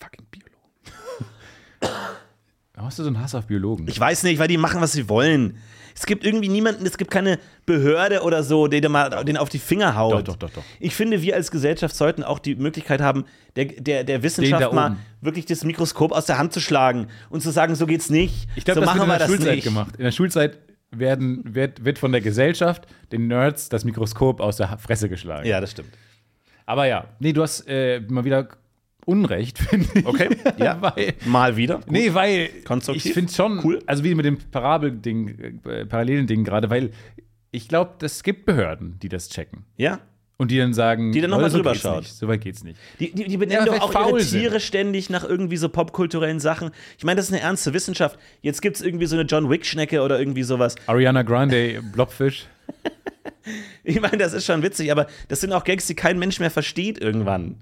Fucking Biologen. Warum hast du so einen Hass auf Biologen? Ich weiß nicht, weil die machen, was sie wollen. Es gibt irgendwie niemanden, es gibt keine Behörde oder so, der dir mal den auf die Finger haut. Doch, doch, doch, doch. Ich finde, wir als Gesellschaft sollten auch die Möglichkeit haben, der, der, der Den Wissenschaft mal wirklich das Mikroskop aus der Hand zu schlagen und zu sagen, so geht's nicht. Ich glaube, so das wird in wir der Schulzeit nicht. gemacht. In der Schulzeit werden, wird, wird von der Gesellschaft den Nerds das Mikroskop aus der Fresse geschlagen. Ja, das stimmt. Aber ja, nee, du hast äh, mal wieder Unrecht, finde ich. Okay, ja. weil, Mal wieder. Gut. nee, weil Konstruktiv. ich finde schon, Cool. also wie mit dem Parabelding, äh, parallelen Ding gerade, weil ich glaube, es gibt Behörden, die das checken. Ja. Und die dann sagen, Die dann noch Leute, mal so drüber schaut. Nicht, so weit geht's nicht. Die, die, die benennen Ja, doch auch ihre faul sind. Tiere ständig nach irgendwie so popkulturellen Sachen. Ich meine, das ist eine ernste Wissenschaft. Jetzt gibt es irgendwie so eine John Wick-Schnecke oder irgendwie sowas. Ariana Grande, Blobfish. Ich meine, das ist schon witzig, aber das sind auch Gags, die kein Mensch mehr versteht irgendwann.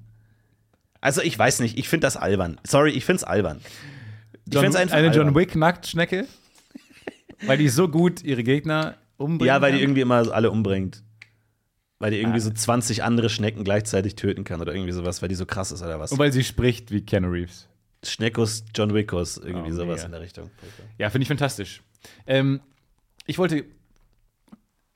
Also ich weiß nicht, ich finde das albern. Sorry, ich finde es albern. Ich John, find's einfach eine John. Wick Nacktschnecke. weil die so gut ihre Gegner umbringen. Ja, weil die irgendwie immer alle umbringt. Weil die irgendwie so 20 andere Schnecken gleichzeitig töten kann oder irgendwie sowas, weil die so krass ist oder was. Und weil sie spricht wie Keanu Reeves. Schneckus, John Wickus, irgendwie Oh, sowas mega. in der Richtung. Ja, finde ich fantastisch. Ähm, ich wollte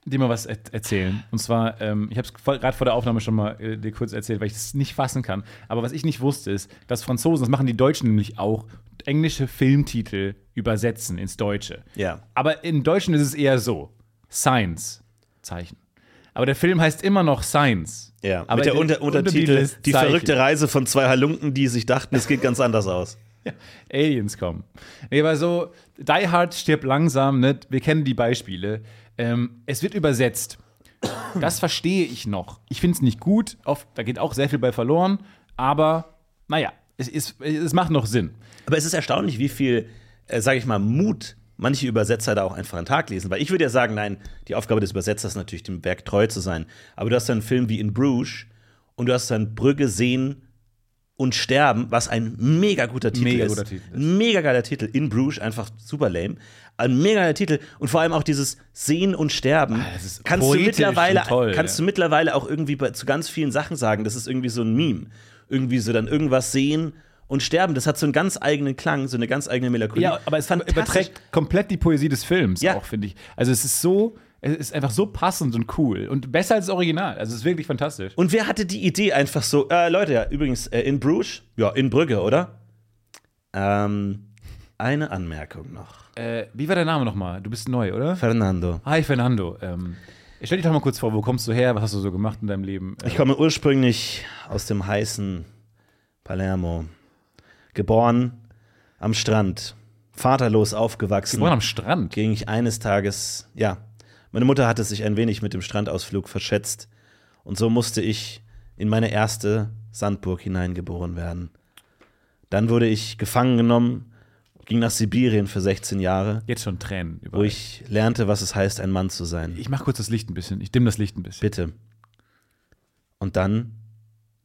dir mal was er erzählen. Und zwar, ähm, ich habe es gerade vor der Aufnahme schon mal äh, dir kurz erzählt, weil ich es nicht fassen kann. Aber was ich nicht wusste, ist, dass Franzosen, das machen die Deutschen nämlich auch, englische Filmtitel übersetzen ins Deutsche. Ja. Aber im Deutschen ist es eher so: Science, Zeichen. Aber der Film heißt immer noch Science. Ja, aber mit der Unter Untertitel ist Die verrückte Reise von zwei Halunken, die sich dachten, es geht ganz anders aus. Ja, Aliens kommen. Nee, aber so, Die Hard stirbt langsam, ne? wir kennen die Beispiele. Ähm, es wird übersetzt. Das verstehe ich noch. Ich finde es nicht gut, oft, da geht auch sehr viel bei verloren, aber naja, es, ist, es macht noch Sinn. Aber es ist erstaunlich, wie viel, äh, sage ich mal, Mut manche Übersetzer da auch einfach an den Tag lesen. Weil ich würde ja sagen, nein, die Aufgabe des Übersetzers ist natürlich, dem Werk treu zu sein. Aber du hast dann einen Film wie In Bruges und du hast dann Brügge sehen und sterben, was ein mega guter Titel Mega ist. guter Titel. Mega geiler Titel. In Bruges, einfach super lame. Ein mega geiler Titel und vor allem auch dieses Sehen und Sterben. Ah, das ist kannst du mittlerweile, toll, kannst ja. du mittlerweile auch irgendwie bei, zu ganz vielen Sachen sagen. Das ist irgendwie so ein Meme. Irgendwie so dann irgendwas sehen und sterben. Das hat so einen ganz eigenen Klang, so eine ganz eigene Melancholie. Ja, aber es überträgt komplett die Poesie des Films Ja. auch, finde ich. Also es ist so, es ist einfach so passend und cool und besser als das Original. Also es ist wirklich fantastisch. Und wer hatte die Idee einfach so, äh, Leute, ja, übrigens, äh, in Bruges, ja, in Brügge, oder? Ähm, eine Anmerkung noch. Äh, wie war der Name nochmal? Du bist neu, oder? Fernando. Hi, Fernando. Ähm, stell dich doch mal kurz vor, wo kommst du her? Was hast du so gemacht in deinem Leben? Ich komme ursprünglich aus dem heißen Palermo. Geboren am Strand. Vaterlos aufgewachsen. geboren am Strand. ging ich eines Tages, ja, meine Mutter hatte sich ein wenig mit dem Strandausflug verschätzt und so musste ich in meine erste Sandburg hineingeboren werden. Dann wurde ich gefangen genommen, ging nach Sibirien für 16 Jahre, Jetzt schon Tränen. wo Überall. ich lernte, was es heißt, ein Mann zu sein. ich mach kurz das Licht ein bisschen. Ich dimm das Licht ein bisschen. Bitte. Und dann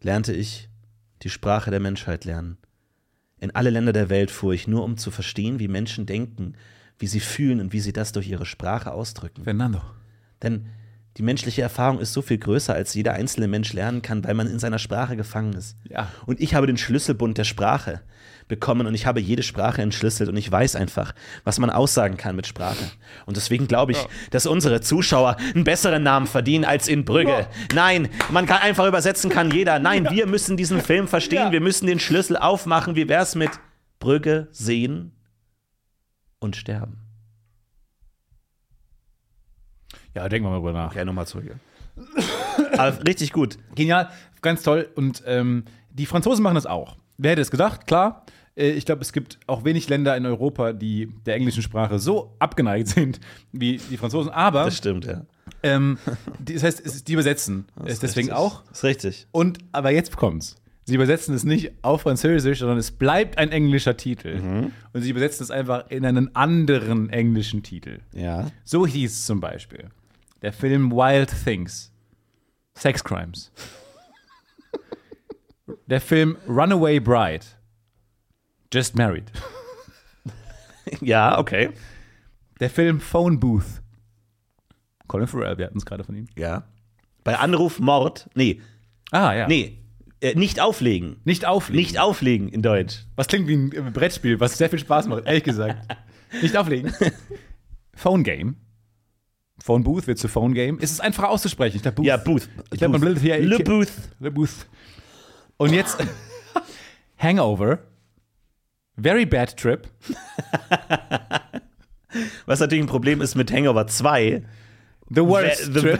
lernte ich die Sprache der Menschheit lernen. In alle Länder der Welt fuhr ich nur, um zu verstehen, wie Menschen denken, wie sie fühlen und wie sie das durch ihre Sprache ausdrücken. Fernando. Denn die menschliche Erfahrung ist so viel größer, als jeder einzelne Mensch lernen kann, weil man in seiner Sprache gefangen ist. Ja. Und ich habe den Schlüsselbund der Sprache bekommen und ich habe jede Sprache entschlüsselt und ich weiß einfach, was man aussagen kann mit Sprache. Und deswegen glaube ich, dass unsere Zuschauer einen besseren Namen verdienen als in Brügge. Nein, man kann einfach übersetzen, kann jeder. Nein, wir müssen diesen Film verstehen, Ja. wir müssen den Schlüssel aufmachen. Wie wär's mit Brügge sehen und sterben? Ja, denken wir mal drüber nach. Okay, nochmal zurück. Aber richtig gut. Genial, ganz toll. Und ähm, die Franzosen machen das auch. Wer hätte es gedacht? Klar. äh, ich glaube, es gibt auch wenig Länder in Europa, die der englischen Sprache so abgeneigt sind wie die Franzosen. Aber, Das stimmt, ja. ähm, das heißt, die übersetzen es deswegen Richtig. auch. Ist richtig. Und, aber jetzt kommt's. Sie übersetzen es nicht auf Französisch, sondern es bleibt ein englischer Titel. Mhm. Und sie übersetzen es einfach in einen anderen englischen Titel. Ja. So hieß zum Beispiel der Film Wild Things. Sex Crimes. der Film Runaway Bride. Just Married. Ja, okay. Der Film Phone Booth. Colin Farrell, wir hatten es gerade von ihm. Ja. Bei Anruf Mord. Nee, Ah, ja. nee. Äh, nicht auflegen. Nicht auflegen. Nicht auflegen in Deutsch. Was klingt wie ein äh, Brettspiel, was sehr viel Spaß macht, ehrlich gesagt. Nicht auflegen. Phone Game. Phone Booth wird zu Phone Game. Es ist einfach auszusprechen. Ich glaube, Booth. Ja, Booth. Ich glaube, man bildet hier. Le Booth. Le Booth. Und jetzt Hangover. Very Bad Trip. Was natürlich ein Problem ist mit Hangover 2. The Worst The- Trip.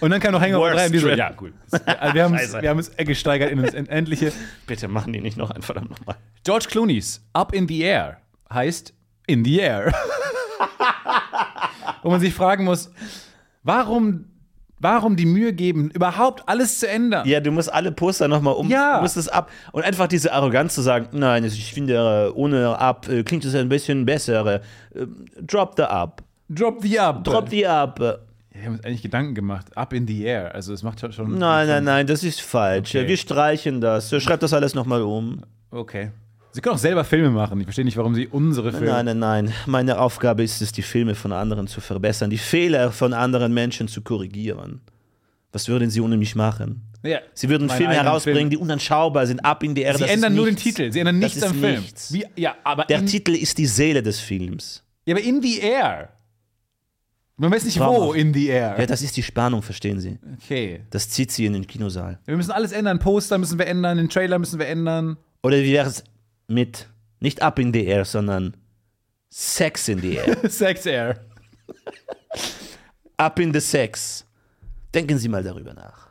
Und dann kam noch Hangover Worst 3 und die so, ja, gut. Also wir haben es Scheiße. wir haben es gesteigert in ins Endliche. Bitte machen die nicht noch ein, verdammt nochmal. George Clooney's Up in the Air heißt In the Air. Wo man sich fragen muss, warum, warum die Mühe geben, überhaupt alles zu ändern? Ja, du musst alle Poster nochmal um. Ja. Du musst es ab. Und einfach diese Arroganz zu sagen, nein, ich finde, ohne ab äh, klingt es ein bisschen besser. Äh, Drop the up. Drop the Up. Drop the up. Wir haben uns eigentlich Gedanken gemacht. Up in the Air. Also es macht schon-. Nein, nein, nein, das ist falsch. Okay. Wir streichen das. Schreib das alles nochmal um. Okay. Sie können auch selber Filme machen. Ich verstehe nicht, warum sie unsere Filme. Nein, nein, nein. Meine Aufgabe ist es, die Filme von anderen zu verbessern, die Fehler von anderen Menschen zu korrigieren. Was würden sie ohne mich machen? Ja, Sie würden Filme herausbringen, Film. die unanschaubar sind, ab in die Erde. Sie das ändern nur den. Titel. Sie ändern nichts am Film. nichts. Wie, ja, aber Der Titel ist die Seele des Films. ja, aber in the Air. Man weiß nicht wo Traumhaft. in the Air. Ja, das ist die Spannung, verstehen Sie. Okay. Das zieht Sie in den Kinosaal. Wir müssen alles ändern. Poster müssen wir ändern, den Trailer müssen wir ändern. Oder wie wäre es mit nicht Up in the Air, sondern Sex in the Air. Sex Air. Up in the Sex. Denken Sie mal darüber nach.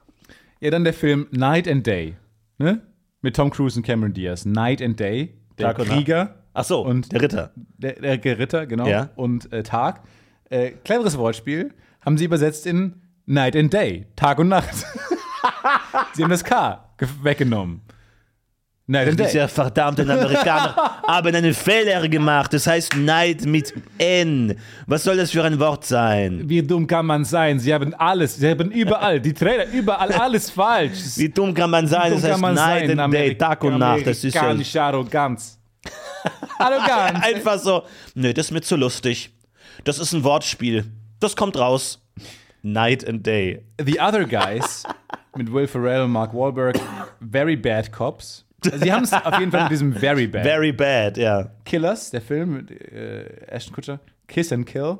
Ja, dann der Film Night and Day. Ne? Mit Tom Cruise und Cameron Diaz. Night and Day. Der Tag. Krieger. Ach so, Und- der Ritter. Der, der Ritter, genau. Ja. Und äh, Tag. Äh, cleveres Wortspiel. Haben sie übersetzt in Night and Day. Tag und Nacht. sie haben das K ge- weggenommen. Night and Day. Diese verdammten Amerikaner haben einen Fehler gemacht. Das heißt Night mit N. Was soll das für ein Wort sein? Wie dumm kann man sein? Sie haben alles, sie haben überall, die Trailer, überall alles falsch. Wie dumm kann man sein? Das heißt Night and Day, Tag und Nacht. Das ist ja Arroganz. Arroganz. einfach so. Nee, das ist mir zu lustig. Das ist ein Wortspiel. Das kommt raus. Night and Day. The Other Guys mit Will Ferrell und Mark Wahlberg, Very Bad Cops. Sie haben es auf jeden Fall mit diesem Very Bad. Very bad, ja. Killers, der Film mit äh, Ashton Kutcher, Kiss and Kill.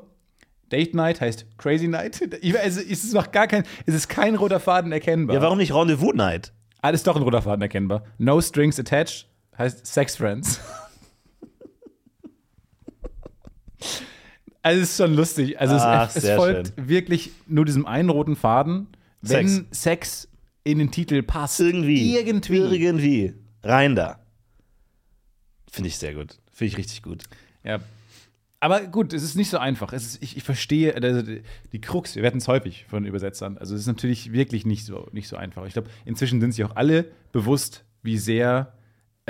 Date Night heißt Crazy Night. Es ist noch gar kein, es ist kein roter Faden erkennbar. Ja, warum nicht Rendezvous Night? Alles doch ein roter Faden erkennbar. No Strings Attached heißt Sex Friends. Also es ist schon lustig. Also Ach, es, es folgt wirklich nur diesem einen roten Faden, wenn Sex. Sex, in den Titel passt. Irgendwie. Irgendwie. Irgendwie. Rein da. Finde ich sehr gut. Finde ich richtig gut. Ja. Aber gut, es ist nicht so einfach. Ist, ich, ich verstehe, also die, die Krux, wir werden es häufig von Übersetzern. Also es ist natürlich wirklich nicht so, nicht so einfach. Ich glaube, inzwischen sind sich auch alle bewusst, wie sehr,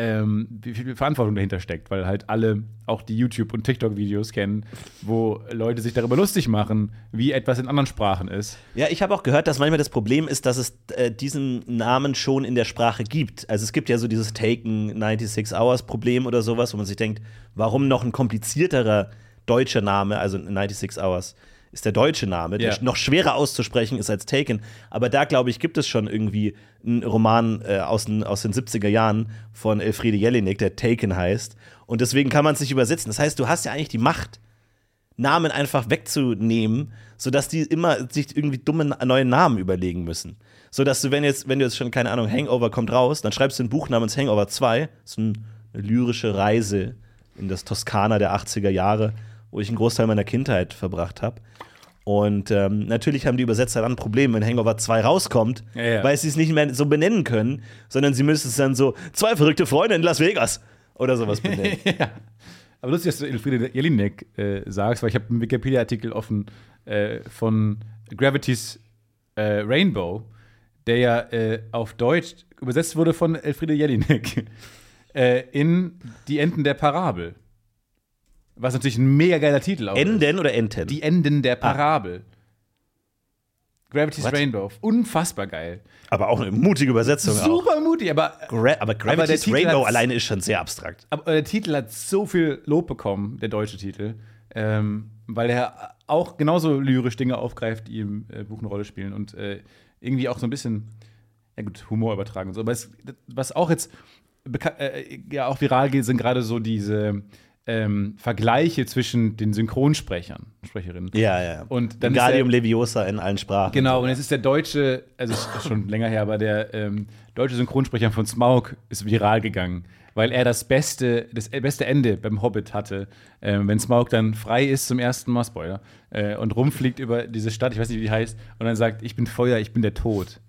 ähm, wie viel Verantwortung dahinter steckt, weil halt alle auch die YouTube- und TikTok-Videos kennen, wo Leute sich darüber lustig machen, wie etwas in anderen Sprachen ist. Ja, ich habe auch gehört, dass manchmal das Problem ist, dass es äh, diesen Namen schon in der Sprache gibt. Also es gibt ja so dieses Taken 96 Hours Problem oder sowas, wo man sich denkt, warum noch ein komplizierterer deutscher Name, also 96 Hours ist der deutsche Name, der Ja. noch schwerer auszusprechen ist als Taken. Aber da, glaube ich, gibt es schon irgendwie einen Roman äh, aus, den, aus den 70er Jahren von Elfriede Jelinek, der Taken heißt. Und deswegen kann man es nicht übersetzen. Das heißt, du hast ja eigentlich die Macht, Namen einfach wegzunehmen, sodass die immer sich irgendwie dumme neue Namen überlegen müssen. Sodass du, wenn jetzt, wenn du jetzt schon, keine Ahnung, Hangover kommt raus, dann schreibst du ein Buch namens Hangover 2. Das ist ein, eine lyrische Reise in das Toskana der 80er Jahre, wo ich einen Großteil meiner Kindheit verbracht habe. Und ähm, natürlich haben die Übersetzer dann ein Problem, wenn Hangover 2 rauskommt, Ja, ja. weil sie es nicht mehr so benennen können, sondern sie müssen es dann so, zwei verrückte Freunde in Las Vegas. oder sowas benennt. ja. Aber lustig, dass du Elfriede Jelinek äh, sagst, weil ich habe einen Wikipedia-Artikel offen äh, von Gravity's äh, Rainbow, der ja äh, auf Deutsch übersetzt wurde von Elfriede Jelinek äh, in Die Enden der Parabel. Was natürlich ein mega geiler Titel auch ist. Enden oder Enten? Die Enden der Parabel. Gravity's What? Rainbow. Unfassbar geil. aber auch eine mutige Übersetzung auch. Super mutig, aber Gra aber Gravity's Titel Rainbow alleine ist schon sehr abstrakt. Aber der Titel hat so viel Lob bekommen, der deutsche Titel, ähm, weil er auch genauso lyrisch Dinge aufgreift, die im äh, Buch eine Rolle spielen und äh, irgendwie auch so ein bisschen, ja gut, Humor übertragen und so. Aber es, was auch jetzt äh, ja auch viral geht, sind gerade so diese ähm, Vergleiche zwischen den Synchronsprechern, Sprecherinnen. Ja, ja. Und dann ist Wingardium der- Leviosa in allen Sprachen. Genau, und jetzt ist der deutsche, also es ist schon länger her, aber der ähm, deutsche Synchronsprecher von Smaug ist viral gegangen, weil er das beste, das beste Ende beim Hobbit hatte, ähm, wenn Smaug dann frei ist zum ersten Mal, Spoiler, äh, und rumfliegt über diese Stadt, ich weiß nicht, wie die heißt, und dann sagt, ich bin Feuer, ich bin der Tod.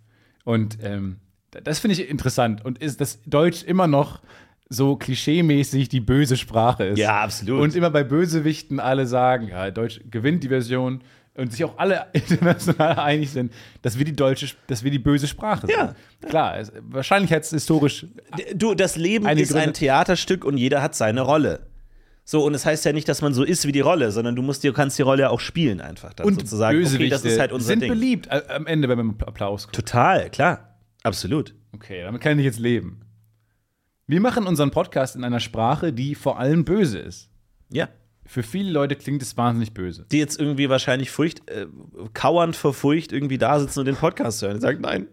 Und ähm, das finde ich interessant und ist, dass Deutsch immer noch so klischeemäßig die böse Sprache ist. Ja, absolut. Und immer bei Bösewichten alle sagen, ja, Deutsch gewinnt die Version und sich auch alle international einig sind, dass wir die deutsche, dass wir die böse Sprache sind. Ja. Klar, es, wahrscheinlich hat es historisch. Du, das Leben ist ein Gründe- Theaterstück und jeder hat seine Rolle. So, und es heißt ja nicht, dass man so ist wie die Rolle, sondern du musst, du kannst die Rolle ja auch spielen einfach. Dann Und sozusagen, okay, Bösewichte das ist halt unser sind Ding. beliebt äh, am Ende beim Applaus. Total, klar. Absolut. Okay, damit kann ich jetzt leben. Wir machen unseren Podcast in einer Sprache, die vor allem böse ist. Ja. Für viele Leute klingt es wahnsinnig böse. Die jetzt irgendwie wahrscheinlich Furcht, äh, kauernd vor Furcht irgendwie da sitzen und den Podcast hören und sagen, nein.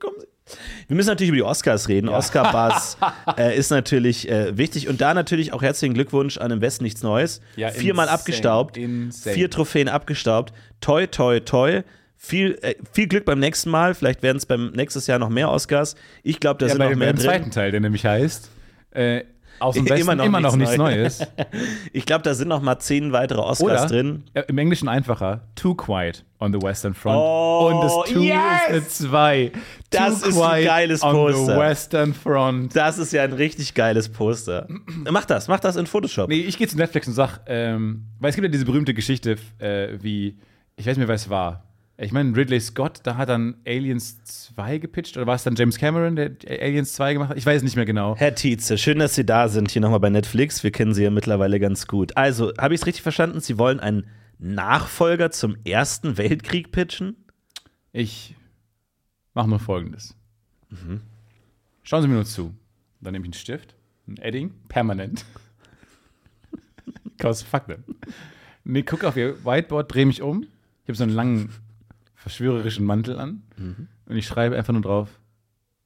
Kommen Sie. Wir müssen natürlich über die Oscars reden. Oscar-Buzz äh, ist natürlich äh, wichtig. Und da natürlich auch herzlichen Glückwunsch an Im Westen nichts Neues. Ja, Viermal insane, abgestaubt. insane. Vier Trophäen abgestaubt. Toi, toi, toi. Viel, äh, viel Glück beim nächsten Mal. Vielleicht werden es beim nächstes Jahr noch mehr Oscars. Ich glaube, da Ja, sind bei, noch mehr dem drin. zweiten Teil, der nämlich heißt, äh, aus dem Westen Immer immer noch noch, nichts Neues. Neues. Ich glaube, da sind noch mal zehn weitere Oscars Oder drin. äh, im Englischen einfacher, Too Quiet on the Western Front. Oh, Und das Too yes! ist eine 2. Das ist ein geiles on Poster. the Western Front. Das ist ja ein richtig geiles Poster. mach das, mach das in Photoshop. Nee, ich gehe zu Netflix und sag, ähm, weil es gibt ja diese berühmte Geschichte, äh, wie, ich weiß nicht mehr, wer es war. Ich meine, Ridley Scott, da hat dann Aliens 2 gepitcht, oder war es dann James Cameron, der Aliens 2 gemacht hat? Ich weiß es nicht mehr genau. Herr Tietze, schön, dass Sie da sind, hier nochmal bei Netflix. Wir kennen Sie ja mittlerweile ganz gut. Also, habe ich es richtig verstanden? Sie wollen einen Nachfolger zum Ersten Weltkrieg pitchen? Ich mache mal folgendes. Schauen Sie mir nur zu. Dann nehme ich einen Stift, ein Edding, permanent. Cause fuck them. Nee, guck auf Ihr Whiteboard, drehe mich um. Ich habe so einen langen, verschwörerischen Mantel an. Und ich schreibe einfach nur drauf: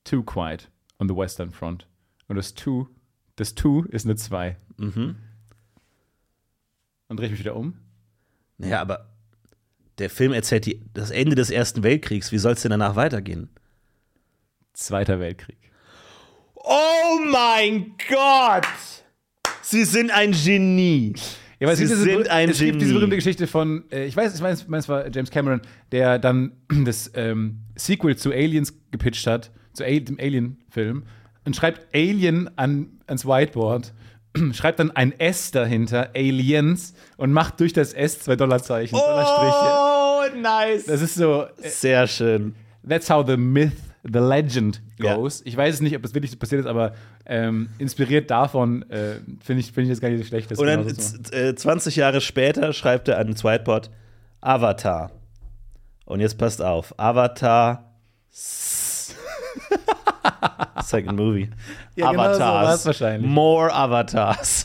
Too quiet on the Western Front. Und das Too, das Too ist eine 2. Mhm. Dann drehe ich mich wieder um. Naja, aber der Film erzählt die, das Ende des Ersten Weltkriegs. Wie soll es denn danach weitergehen? Zweiter Weltkrieg. Oh mein Gott! Sie sind ein Genie. Ja, es gibt diese, es gibt diese berühmte Geschichte von, äh, ich weiß, ich meine, ich es war James Cameron, der dann das ähm, Sequel zu Aliens gepitcht hat, zu A dem Alien-Film, und schreibt Alien an, ans Whiteboard, schreibt dann ein S dahinter, Aliens, und macht durch das S zwei Dollarzeichen, Dollarstriche. Oh, nice. Das ist so, äh, Sehr schön. that's how the myth, the legend Ja. goes. Ich weiß es nicht, ob das wirklich so passiert ist, aber ähm, inspiriert davon äh, finde ich, find ich das gar nicht so schlecht. Und dann äh, 20 Jahre später schreibt er an Whiteboard Avatar. Und jetzt passt auf. Avatar. Second Movie. Ja, genau so Avatars. wahrscheinlich. More Avatars.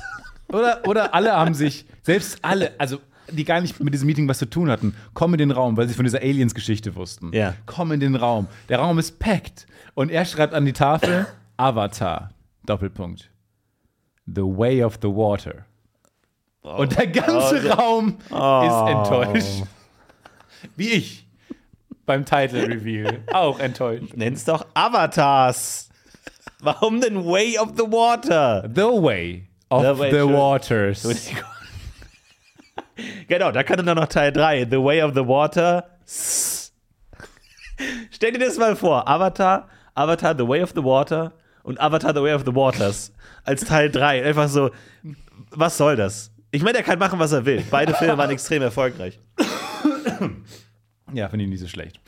Oder, oder alle haben sich, selbst alle, also die gar nicht mit diesem Meeting was zu tun hatten, kommen in den Raum, weil sie von dieser Aliens-Geschichte wussten. Ja. Kommen in den Raum. Der Raum ist packed. Und er schreibt an die Tafel Avatar, Doppelpunkt. The Way of the Water. Und der ganze Raum ist enttäuscht. Wie ich beim Title Reveal. Auch enttäuscht. Nenn's doch Avatars. Warum denn Way of the Water? The Way of The the, Way- Entschuldigung. Waters. Genau, da kann dann noch Teil 3. The Way of the Water. Stell dir das mal vor. Avatar, Avatar, The Way of the Water und Avatar, The Way of the Waters. als Teil 3. Einfach so, was soll das? Ich meine, er kann machen, was er will. Beide Filme waren extrem erfolgreich. Ja, finde ich nicht so schlecht.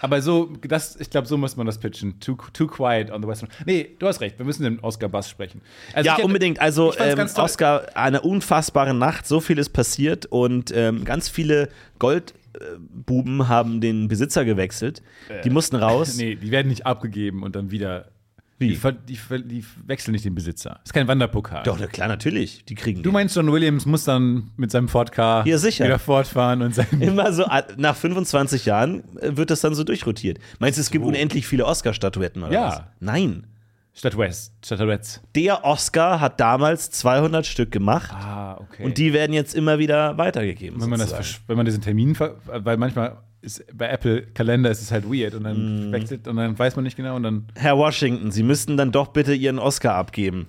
Aber so, das, ich glaube, so muss man das pitchen. Too, too quiet on the Western. Nee, du hast recht, wir müssen den Oscar-Bass sprechen. Also Ja, hätte- unbedingt. Also ähm. Oscar, eine unfassbare Nacht, so viel ist passiert und ähm, ganz viele Goldbuben haben den Besitzer gewechselt. Die mussten raus. Nee, die werden nicht abgegeben und dann wieder. Wie? Die, ver- die, ver- die wechseln nicht den Besitzer. Ist kein Wanderpokal. Doch, na klar, natürlich. Die kriegen Du den. meinst, John Williams muss dann mit seinem Ford Car Ja, sicher. wieder fortfahren und sein. Immer so, ah, nach 25 Jahren äh, wird das dann so durchrotiert. Meinst du, es gibt unendlich viele Oscar-Statuetten oder Ja. was? Nein. Stadt West, Statuettes. Der Oscar hat damals 200 Stück gemacht Ah, okay. und die werden jetzt immer wieder weitergegeben. wenn man, das, sozusagen. wenn man diesen Termin, weil manchmal ist bei Apple Kalender ist es halt weird und Mm. dann wechselt und dann weiß man nicht genau und dann. Herr Washington, Sie müssten dann doch bitte Ihren Oscar abgeben.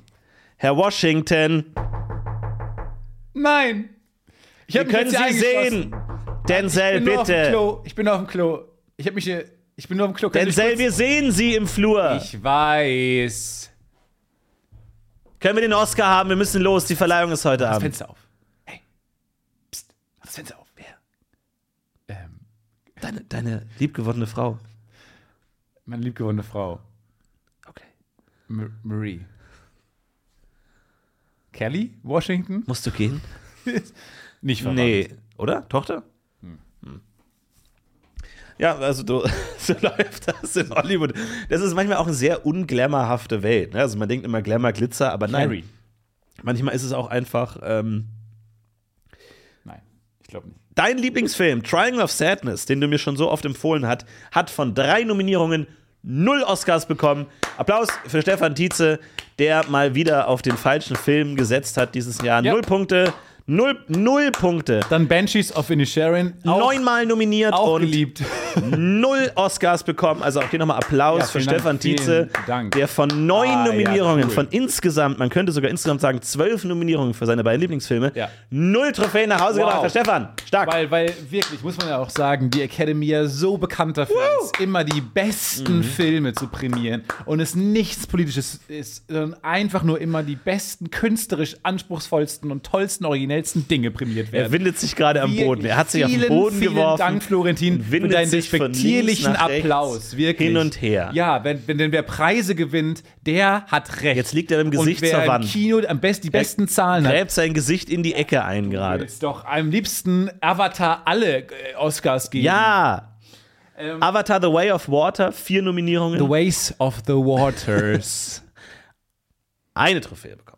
Herr Washington, Nein! Ich wir können Sie sehen. Denzel, Ich bin nur auf dem bitte. Klo. Ich bin auf dem Klo. Ich habe mich hier. Ich bin nur auf dem Klo. Kann Denzel, wir sehen Sie im Flur. Ich weiß. Können wir den Oscar haben? Wir müssen los. Die Verleihung ist heute Das Abend. Fenster auf. Hey. Psst. Mach das Fenster auf. Wer? Ähm, Deine, deine liebgewonnene Frau. meine liebgewonnene Frau. Okay. M Marie. Kelly? Washington? Musst du gehen? Nicht verwandt. Nee. Oder? Tochter? Hm. Ja, also du, so läuft das in Hollywood. Das ist manchmal auch eine sehr unglamourhafte Welt. Ne? Also man denkt immer Glamour, Glitzer, aber nein. Carrie. Manchmal ist es auch einfach ähm, Nein, ich glaube nicht. Dein Lieblingsfilm, Triangle of Sadness, den du mir schon so oft empfohlen hast, hat von drei Nominierungen null Oscars bekommen. Applaus für Stefan Tietze, der mal wieder auf den falschen Film gesetzt hat dieses Jahr. Ja. Null Punkte, null, null Punkte. Dann Banshees of Inisherin. Neunmal nominiert auch und geliebt. Null Oscars bekommen. Also auch hier nochmal Applaus Ja, für vielen Dank, Stefan vielen Tietze, Dank. der von neun Ah, ja, Nominierungen, cool. von insgesamt, man könnte sogar insgesamt sagen, zwölf Nominierungen für seine beiden Lieblingsfilme, Ja. null Trophäen nach Hause Wow. gebracht. Herr Stefan, stark. Weil, weil wirklich, muss man ja auch sagen, die Academy ja so bekannt dafür ist, immer die besten Filme zu prämieren und es nichts Politisches ist, sondern einfach nur immer die besten, künstlerisch anspruchsvollsten und tollsten, originellsten Dinge prämiert Er werden. windet sich gerade am Boden. Er hat sich auf den vielen, Boden vielen geworfen. Dank, Florentin, für windet sich von links respektierlichen Applaus. Wirklich. hin und her. Ja, wenn, wenn denn wer Preise gewinnt, der hat recht. Jetzt liegt er im Gesicht und wer zur Wand. im Kino am best, die besten Zahlen hat, Gräbt sein Gesicht in die Ecke ein gerade. ist doch am liebsten Avatar alle äh, Oscars geben. Ja. Ähm, Avatar The Way of Water, vier Nominierungen, The Ways of the Waters. eine Trophäe bekommen.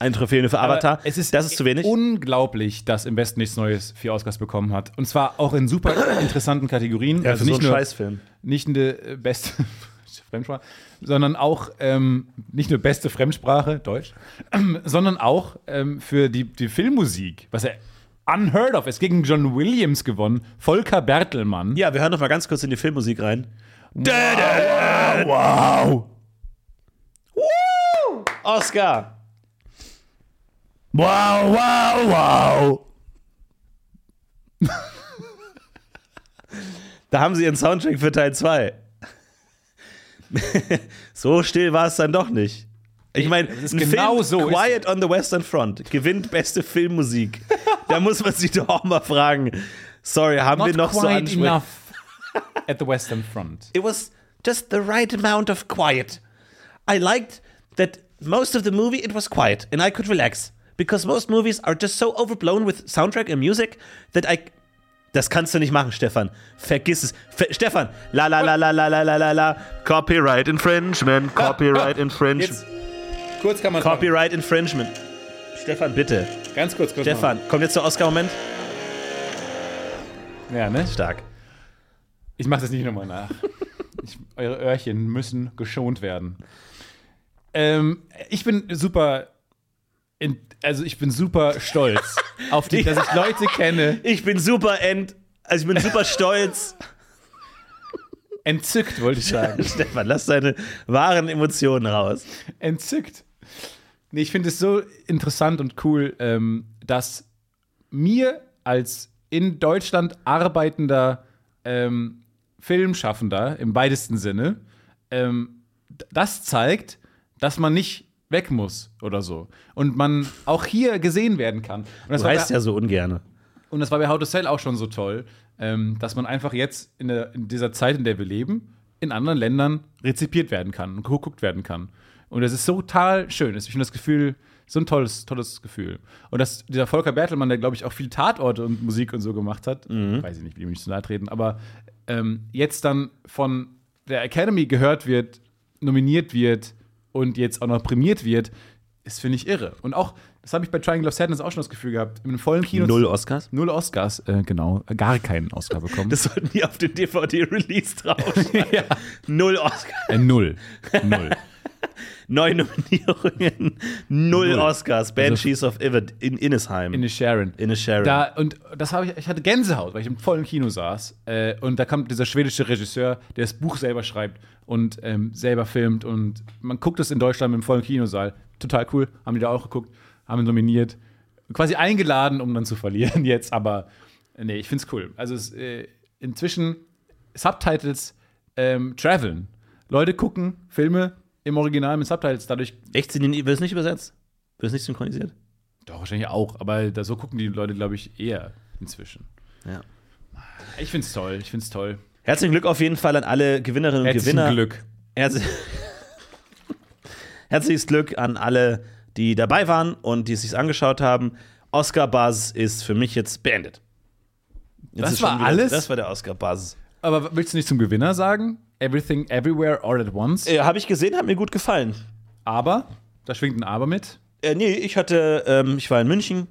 Eine Trophäe für Avatar. Aber es ist das ist zu wenig. Unglaublich, dass im Westen nichts Neues vier Oscars bekommen hat. Und zwar auch in super interessanten Kategorien. Ja, also für so nicht einen nur, Scheißfilm. nicht eine äh, beste Fremdsprache, sondern auch ähm, nicht nur beste Fremdsprache, Deutsch, sondern auch ähm, für die, die Filmmusik, was er unheard of ist, gegen John Williams gewonnen, Volker Bertelmann. Ja, wir hören noch mal ganz kurz in die Filmmusik rein. Wow! Oscar. Wow, wow, wow! Da haben sie ihren Soundtrack für Teil 2. so still war es dann doch nicht. Ich meine, genau Film so Quiet on the Western Front gewinnt beste Filmmusik. da muss man sich doch auch mal fragen. Sorry, haben wir noch so quite Ansprüche? enough at the Western Front. It was just the right amount of quiet. I liked that most of the movie it was quiet and I could relax because most movies are just so overblown with soundtrack and music that I das kannst du nicht machen, Stefan. Vergiss es. Ver Stefan, la la la la la la la la la. Copyright infringement, copyright infringement, kurz kann man copyright infringement. Stefan, bitte. Ganz kurz, kurz Stefan, kommt jetzt der Oscar-Moment? machen. Ja, ne? Stark. Ich mach das nicht nochmal nach. Ich, eure Öhrchen müssen geschont werden. Ähm, ich bin super. In, also, ich bin super stolz auf die, dass ich Leute kenne. Ich bin super ent. Also ich bin super stolz. Entzückt, wollte ich sagen. Stefan, lass deine wahren Emotionen raus. Entzückt. Nee, ich finde es so interessant und cool, ähm, dass mir als in Deutschland arbeitender ähm, Filmschaffender im weitesten Sinne ähm, das zeigt, dass man nicht weg muss oder so. Und man auch hier gesehen werden kann. Und das, Du heißt ja so ungerne. und das war bei How to Sell auch schon so toll, ähm, dass man einfach jetzt in, der, in dieser Zeit, in der wir leben, in anderen Ländern rezipiert werden kann und geguckt werden kann. Und das ist so total schön. Ich finde das Gefühl, so ein tolles, tolles Gefühl. Und dass dieser Volker Bertelmann, der, glaube ich, auch viel Tatorte und Musik und so gemacht hat, weiß ich nicht, will ihm nicht zu nahe treten, aber ähm, jetzt dann von der Academy gehört wird, nominiert wird und jetzt auch noch prämiert wird, ist, finde ich, irre. Und auch, das habe ich bei Triangle of Sadness auch schon das Gefühl gehabt, einem vollen Kino. Null Oscars. Null Oscars, äh, genau. Gar keinen Oscar bekommen. Das sollten die auf den DVD-Release draufschreiben. ja. Null Oscars. äh, null. Null. Neun Nominierungen. Null. Oscars. Banshees of Ivet in Innisheim. In Sharon. In a Sharon. Da, und das habe ich, ich hatte Gänsehaut, weil ich im vollen Kino saß. Äh, und da kam dieser schwedische Regisseur, der das Buch selber schreibt und ähm, selber filmt. Und man guckt es in Deutschland im vollen Kinosaal. Total cool. Haben die da auch geguckt, haben ihn nominiert. Quasi eingeladen, um dann zu verlieren jetzt. Aber äh, nee, ich finde es cool. Also es, äh, inzwischen Subtitles ähm, traveln. Leute gucken Filme im Original mit Subtitles. Dadurch Echt, sind die, wird es nicht übersetzt? Wird es nicht synchronisiert? Doch, wahrscheinlich auch, aber da, so gucken die Leute, glaube ich, eher inzwischen. Ja. Ich find's toll, ich find's toll. Herzlichen Glück auf jeden Fall an alle Gewinnerinnen und Herzlichen Gewinner. Glück. Herz Herzliches Glück an alle, die dabei waren und die es sich angeschaut haben. Oscar Buzz ist für mich jetzt beendet. Jetzt Das war wieder- alles? Das war der Oscar Buzz. Aber willst du nicht zum Gewinner sagen? Everything, everywhere, all at once. Äh, Habe ich gesehen, hat mir gut gefallen. Aber, da schwingt ein Aber mit. Äh, nee, ich hatte, ähm, ich war in München,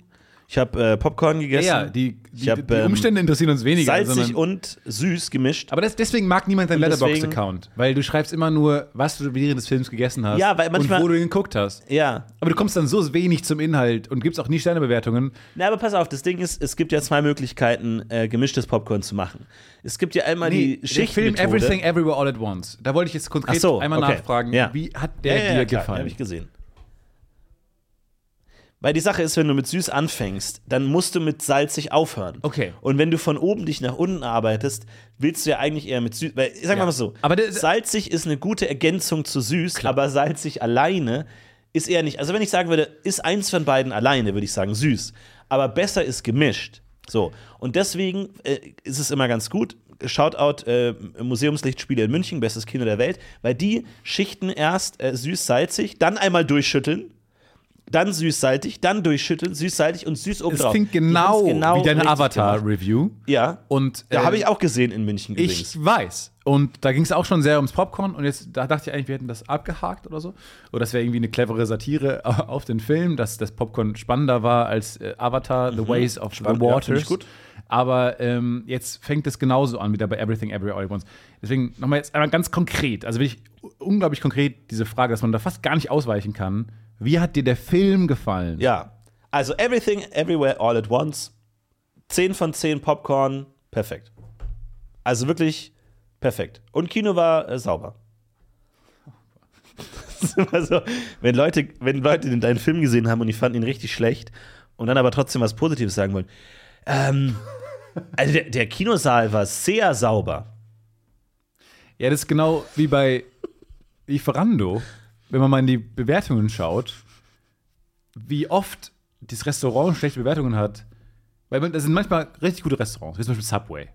ich habe äh, Popcorn gegessen. Ja, die, die, Ich hab, die ähm, Umstände interessieren uns weniger. salzig und süß gemischt. aber das, deswegen mag niemand deinen Letterboxd-Account. Weil du schreibst immer nur, was du während des Films gegessen hast. Ja, weil manchmal- Und wo du ihn geguckt hast. Ja. Aber du kommst dann so wenig zum Inhalt und gibst auch nie Sternebewertungen. Na, aber pass auf, das Ding ist, es gibt ja zwei Möglichkeiten, äh, gemischtes Popcorn zu machen. Es gibt ja einmal die der Film. Everything, Everywhere, all at once. Da wollte ich jetzt konkret so, einmal okay. nachfragen, Ja. wie hat ja, der ja, dir ja, gefallen? Habe ich gesehen. Weil die Sache ist, wenn du mit süß anfängst, dann musst du mit salzig aufhören. Okay. Und wenn du von oben dich nach unten arbeitest, willst du ja eigentlich eher mit süß. Weil, sagen wir Ja. mal so, Aber salzig ist eine gute Ergänzung zu süß, aber salzig alleine ist eher nicht. Also wenn ich sagen würde, ist eins von beiden alleine, würde ich sagen süß. Aber besser ist gemischt. So. Und deswegen äh, ist es immer ganz gut. Shoutout äh, Museumslichtspiele in München, bestes Kino der Welt, weil die schichten erst äh, süß-salzig, dann einmal durchschütteln, dann süß-salzig, dann durchschütteln, süß-salzig und süß Es obendrauf. klingt Die genau, genau wie deine. Avatar-Review. Ja. Und Da ähm, habe ich auch gesehen in München übrigens. Ich weiß. Und da ging es auch schon sehr ums Popcorn. Und jetzt da dachte ich eigentlich, wir hätten das abgehakt oder so. Oder das wäre irgendwie eine clevere Satire auf den Film, dass das Popcorn spannender war als äh, Avatar, The Ways of Mhm. Spannend, the ja, Waters. ich gut. Aber ähm, jetzt fängt es genauso an, wieder bei Everything, Everywhere, All at Once. Deswegen nochmal jetzt einmal ganz konkret, also wirklich unglaublich konkret diese Frage, dass man da fast gar nicht ausweichen kann. Wie hat dir der Film gefallen? Ja. Also Everything, Everywhere, All at Once. 10 von 10 Popcorn, perfekt. Also wirklich perfekt. Und Kino war äh, sauber. Das ist immer so, wenn Leute, wenn Leute deinen Film gesehen haben und die fanden ihn richtig schlecht und dann aber trotzdem was Positives sagen wollen. Ähm, also der, der Kinosaal war sehr sauber. Ja, das ist genau wie bei Lieferando, wenn man mal in die Bewertungen schaut, wie oft das Restaurant schlechte Bewertungen hat. Weil man, das sind manchmal richtig gute Restaurants, wie zum Beispiel Subway.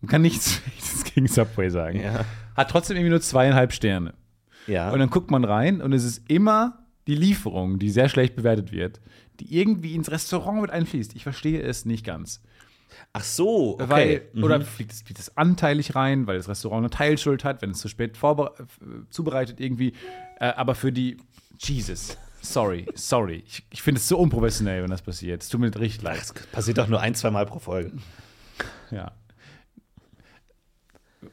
Man kann nichts Schlechtes gegen Subway sagen. Ja. Hat trotzdem irgendwie nur zweieinhalb Sterne. Ja. Und dann guckt man rein und es ist immer die Lieferung, die sehr schlecht bewertet wird, die irgendwie ins Restaurant mit einfließt. Ich verstehe es nicht ganz. Ach so, okay. Weil, Mhm. Oder fliegt es, fliegt es anteilig rein, weil das Restaurant eine Teilschuld hat, wenn es zu spät zubereitet irgendwie. Äh, aber für die. Jesus. Sorry, sorry. Ich, ich finde es so unprofessionell, wenn das passiert. Es tut mir richtig leid. das passiert doch nur ein, zwei Mal pro Folge. Ja.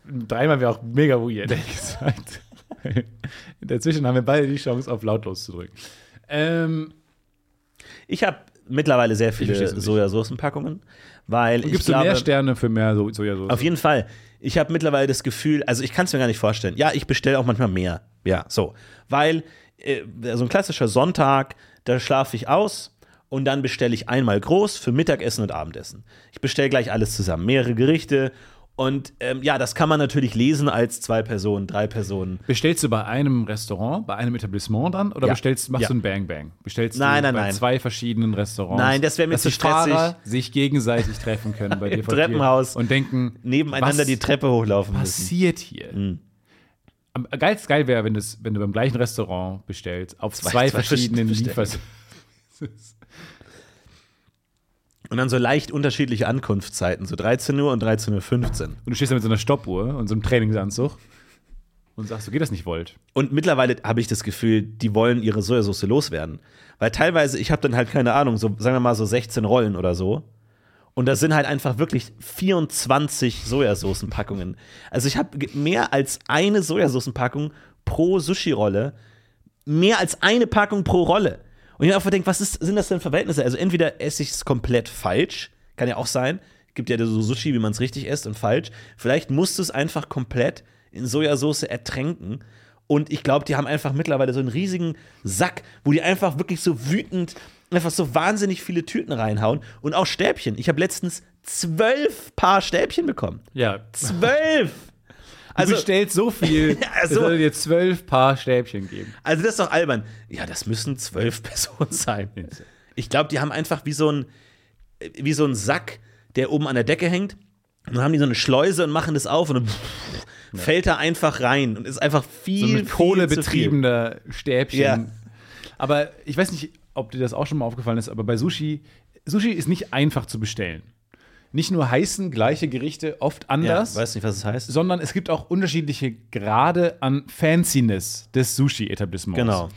Dreimal wäre auch mega weird, ehrlich gesagt. Dazwischen haben wir beide die Chance, auf lautlos zu drücken. Ähm, Ich habe mittlerweile sehr viele nicht. Sojasoßenpackungen, weil ich gibst glaube, du mehr Sterne für mehr so Sojasauce? auf jeden Fall. Ich habe mittlerweile das Gefühl, also ich kann es mir gar nicht vorstellen. Ja, ich bestelle auch manchmal mehr. Ja, so, weil äh, so ein klassischer Sonntag, da schlafe ich aus und dann bestelle ich einmal groß für Mittagessen und Abendessen. Ich bestelle gleich alles zusammen, mehrere Gerichte Und ähm, ja, das kann man natürlich lesen als zwei Personen, drei Personen. Bestellst du bei einem Restaurant, bei einem Etablissement dann? Oder Ja. bestellst, machst Ja. du ein Bang Bang? Bestellst Nein, du nein, bei nein. zwei verschiedenen Restaurants? Nein, das wär mir dass zu die Fahrer stressig. sich gegenseitig treffen können bei dir Treppenhaus. und denken, Nebeneinander die Treppe hochlaufen müssen. passiert hier? Am geilst geil wäre, wenn, das- wenn du beim gleichen Restaurant bestellst, auf zwei, zwei verschiedenen verschiedene Liefers. Und dann so leicht unterschiedliche Ankunftszeiten, so 13 Uhr und 13.15 Uhr. Und du stehst da mit so einer Stoppuhr und so einem Trainingsanzug und sagst, du geht das nicht wollt. Und mittlerweile habe ich das Gefühl, die wollen ihre Sojasauce loswerden. Weil teilweise, ich habe dann halt keine Ahnung, so sagen wir mal so 16 Rollen oder so. Und da sind halt einfach wirklich 24 Sojasoßenpackungen. Also ich habe mehr als eine Sojasoßenpackung pro Sushi-Rolle. Mehr als eine Packung pro Rolle. Und ich einfach gedacht, was ist, sind das denn Verhältnisse? Also entweder esse ich es komplett falsch, kann ja auch sein. Gibt ja so Sushi, wie man es richtig isst und falsch. Vielleicht musst du es einfach komplett in Sojasauce ertränken. Und ich glaube, die haben einfach mittlerweile so einen riesigen Sack, wo die einfach wirklich so wütend einfach so wahnsinnig viele Tüten reinhauen. Und auch Stäbchen. Ich habe letztens zwölf Paar Stäbchen bekommen. Ja. Zwölf! Also, du bestellst so viel, Also- es soll dir zwölf Paar Stäbchen geben. also das ist doch albern. Ja, das müssen zwölf Personen sein. Ich glaube, die haben einfach wie so ein, wie so ein Sack, der oben an der Decke hängt. Und dann haben die so eine Schleuse und machen das auf und dann fällt da einfach rein und ist einfach viel, So mit Kohle betriebener Stäbchen. Ja. Aber ich weiß nicht, ob dir das auch schon mal aufgefallen ist, aber bei Sushi, Sushi ist nicht einfach zu bestellen. Nicht nur heißen gleiche Gerichte oft Ja, anders, weiß nicht, was es heißt. sondern es gibt auch unterschiedliche Grade an Fanciness des Sushi-Etablissements. Genau.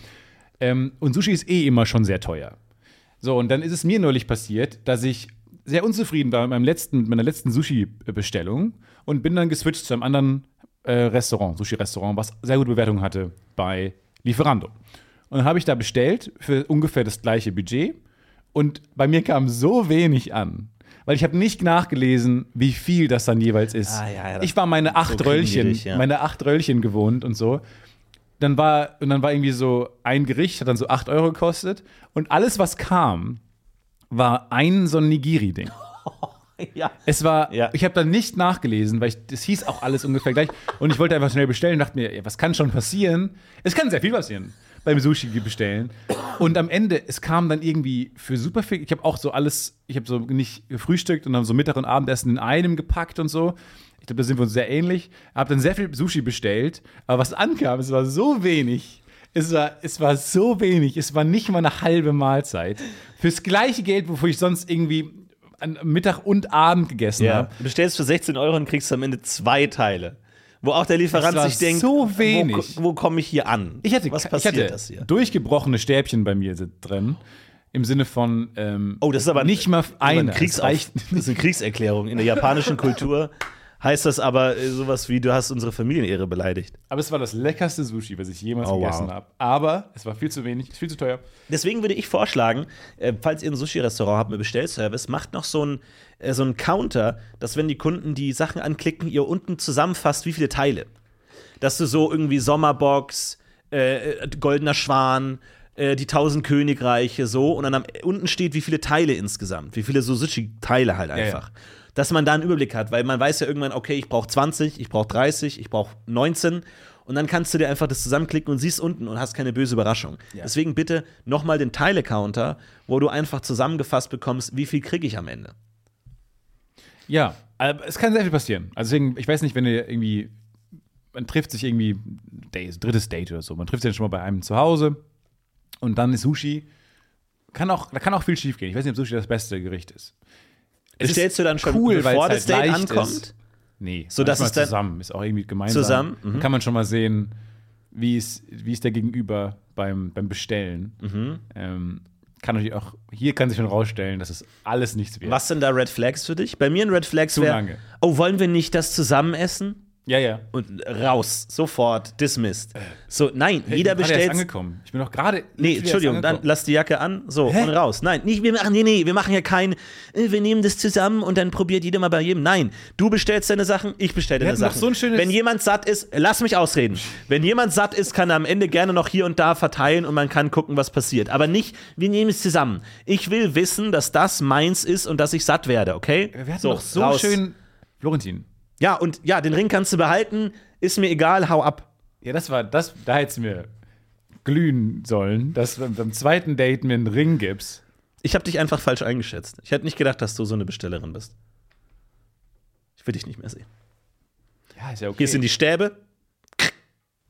Ähm, und Sushi ist eh immer schon sehr teuer. So, und dann ist es mir neulich passiert, dass ich sehr unzufrieden war mit, meinem letzten, mit meiner letzten Sushi-Bestellung und bin dann geswitcht zu einem anderen äh, Restaurant, Sushi-Restaurant, was sehr gute Bewertungen hatte bei Lieferando. Und dann habe ich da bestellt für ungefähr das gleiche Budget und bei mir kam so wenig an. Weil ich habe nicht nachgelesen, wie viel das dann jeweils ist. Ah, ja, ja, ich war meine acht so Röllchen, dich, ja. meine acht Röllchen gewohnt und so dann war, und dann war irgendwie so ein Gericht, hat dann so 8 Euro gekostet. Und alles, was kam, war ein so ein Nigiri-Ding. Ja. Es war, Ja. ich habe dann nicht nachgelesen, weil das hieß auch alles ungefähr gleich. Und ich wollte einfach schnell bestellen und dachte mir, was kann schon passieren? Es kann sehr viel passieren beim Sushi bestellen. Und am Ende, es kam dann irgendwie für super viel. Ich habe auch so alles, ich habe so nicht gefrühstückt und dann so Mittag und Abendessen in einem gepackt und so. Ich glaube, da sind wir uns sehr ähnlich. Habe dann sehr viel Sushi bestellt, aber was ankam, es war so wenig. Es war, es war so wenig. Es war nicht mal eine halbe Mahlzeit. Fürs gleiche Geld, wofür ich sonst irgendwie an Mittag und Abend gegessen Ja. habe. Du bestellst für 16 Euro und kriegst am Ende zwei Teile. Wo auch der Lieferant sich denkt, so wenig. wo, wo komme ich hier an? Ich hatte, Was ich passiert hatte das hier? durchgebrochene Stäbchen bei mir sind drin. Im Sinne von ähm, Oh, das ist aber nicht mal ein Kriegsauf- das ist eine Kriegserklärung. In der japanischen Kultur heißt das aber äh, sowas wie, du hast unsere Familienehre beleidigt. Aber es war das leckerste Sushi, was ich jemals Oh, gegessen wow. habe. Aber es war viel zu wenig, viel zu teuer. Deswegen würde ich vorschlagen, äh, falls ihr ein Sushi-Restaurant habt mit Bestellservice, macht noch so einen äh, so einen Counter, dass wenn die Kunden die Sachen anklicken, ihr unten zusammenfasst, wie viele Teile. Dass du so irgendwie Sommerbox, äh, Goldener Schwan, die Tausend Königreiche, so, und dann am, unten steht, wie viele Teile insgesamt, wie viele so Sushi-Teile halt ja. einfach. Dass man da einen Überblick hat, weil man weiß ja irgendwann, okay, ich brauche 20, ich brauche 30, ich brauche 19 und dann kannst du dir einfach das zusammenklicken und siehst unten und hast keine böse Überraschung. Deswegen bitte nochmal den Teile-Counter, wo du einfach zusammengefasst bekommst, wie viel kriege ich am Ende. Ja, aber es kann sehr viel passieren. Also deswegen, ich weiß nicht, wenn ihr irgendwie, man trifft sich irgendwie, Days, drittes Date oder so, man trifft sich dann schon mal bei einem zu Hause und dann ist Sushi. Kann auch, da kann auch viel schief gehen. Ich weiß nicht, ob Sushi das beste Gericht ist. Es Bestellst du dann schon, cool, bevor das Date halt leicht ankommt? Ist. Nee, So, dass es dann- zusammen ist auch irgendwie gemeinsam. Zusammen, mhm. Kann man schon mal sehen, wie ist, wie ist der Gegenüber beim, beim Bestellen. Mhm. Ähm, kann natürlich auch, hier kann sich schon rausstellen, dass es alles nichts wird. Was sind da Red Flags für dich? Bei mir ein Red Flags wäre, oh, wollen wir nicht das zusammen essen? Ja, ja. Und raus, sofort, dismissed. So, nein, jeder ich bin bestellt. angekommen. Ich bin doch gerade. Nee, Entschuldigung, dann lass die Jacke an, so Hä? und raus. Nein, nicht, wir machen, nee, nee, wir machen ja kein, äh, wir nehmen das zusammen und dann probiert jeder mal bei jedem. Nein, du bestellst deine Sachen, ich bestelle deine Sachen. so Wenn jemand satt ist, lass mich ausreden. Wenn jemand satt ist, kann er am Ende gerne noch hier und da verteilen und man kann gucken, was passiert. Aber nicht, wir nehmen es zusammen. Ich will wissen, dass das meins ist und dass ich satt werde, okay? Wir hatten doch so raus. schön. Florentin, Ja, und ja, den Ring kannst du behalten, ist mir egal, hau ab. Ja, das war, das, da hättest du mir glühen sollen, dass du beim zweiten Date mir einen Ring gibst. Ich habe dich einfach falsch eingeschätzt. Ich hätte nicht gedacht, dass du so eine Bestellerin bist. Ich will dich nicht mehr sehen. Ja, ist ja okay. Hier sind die Stäbe.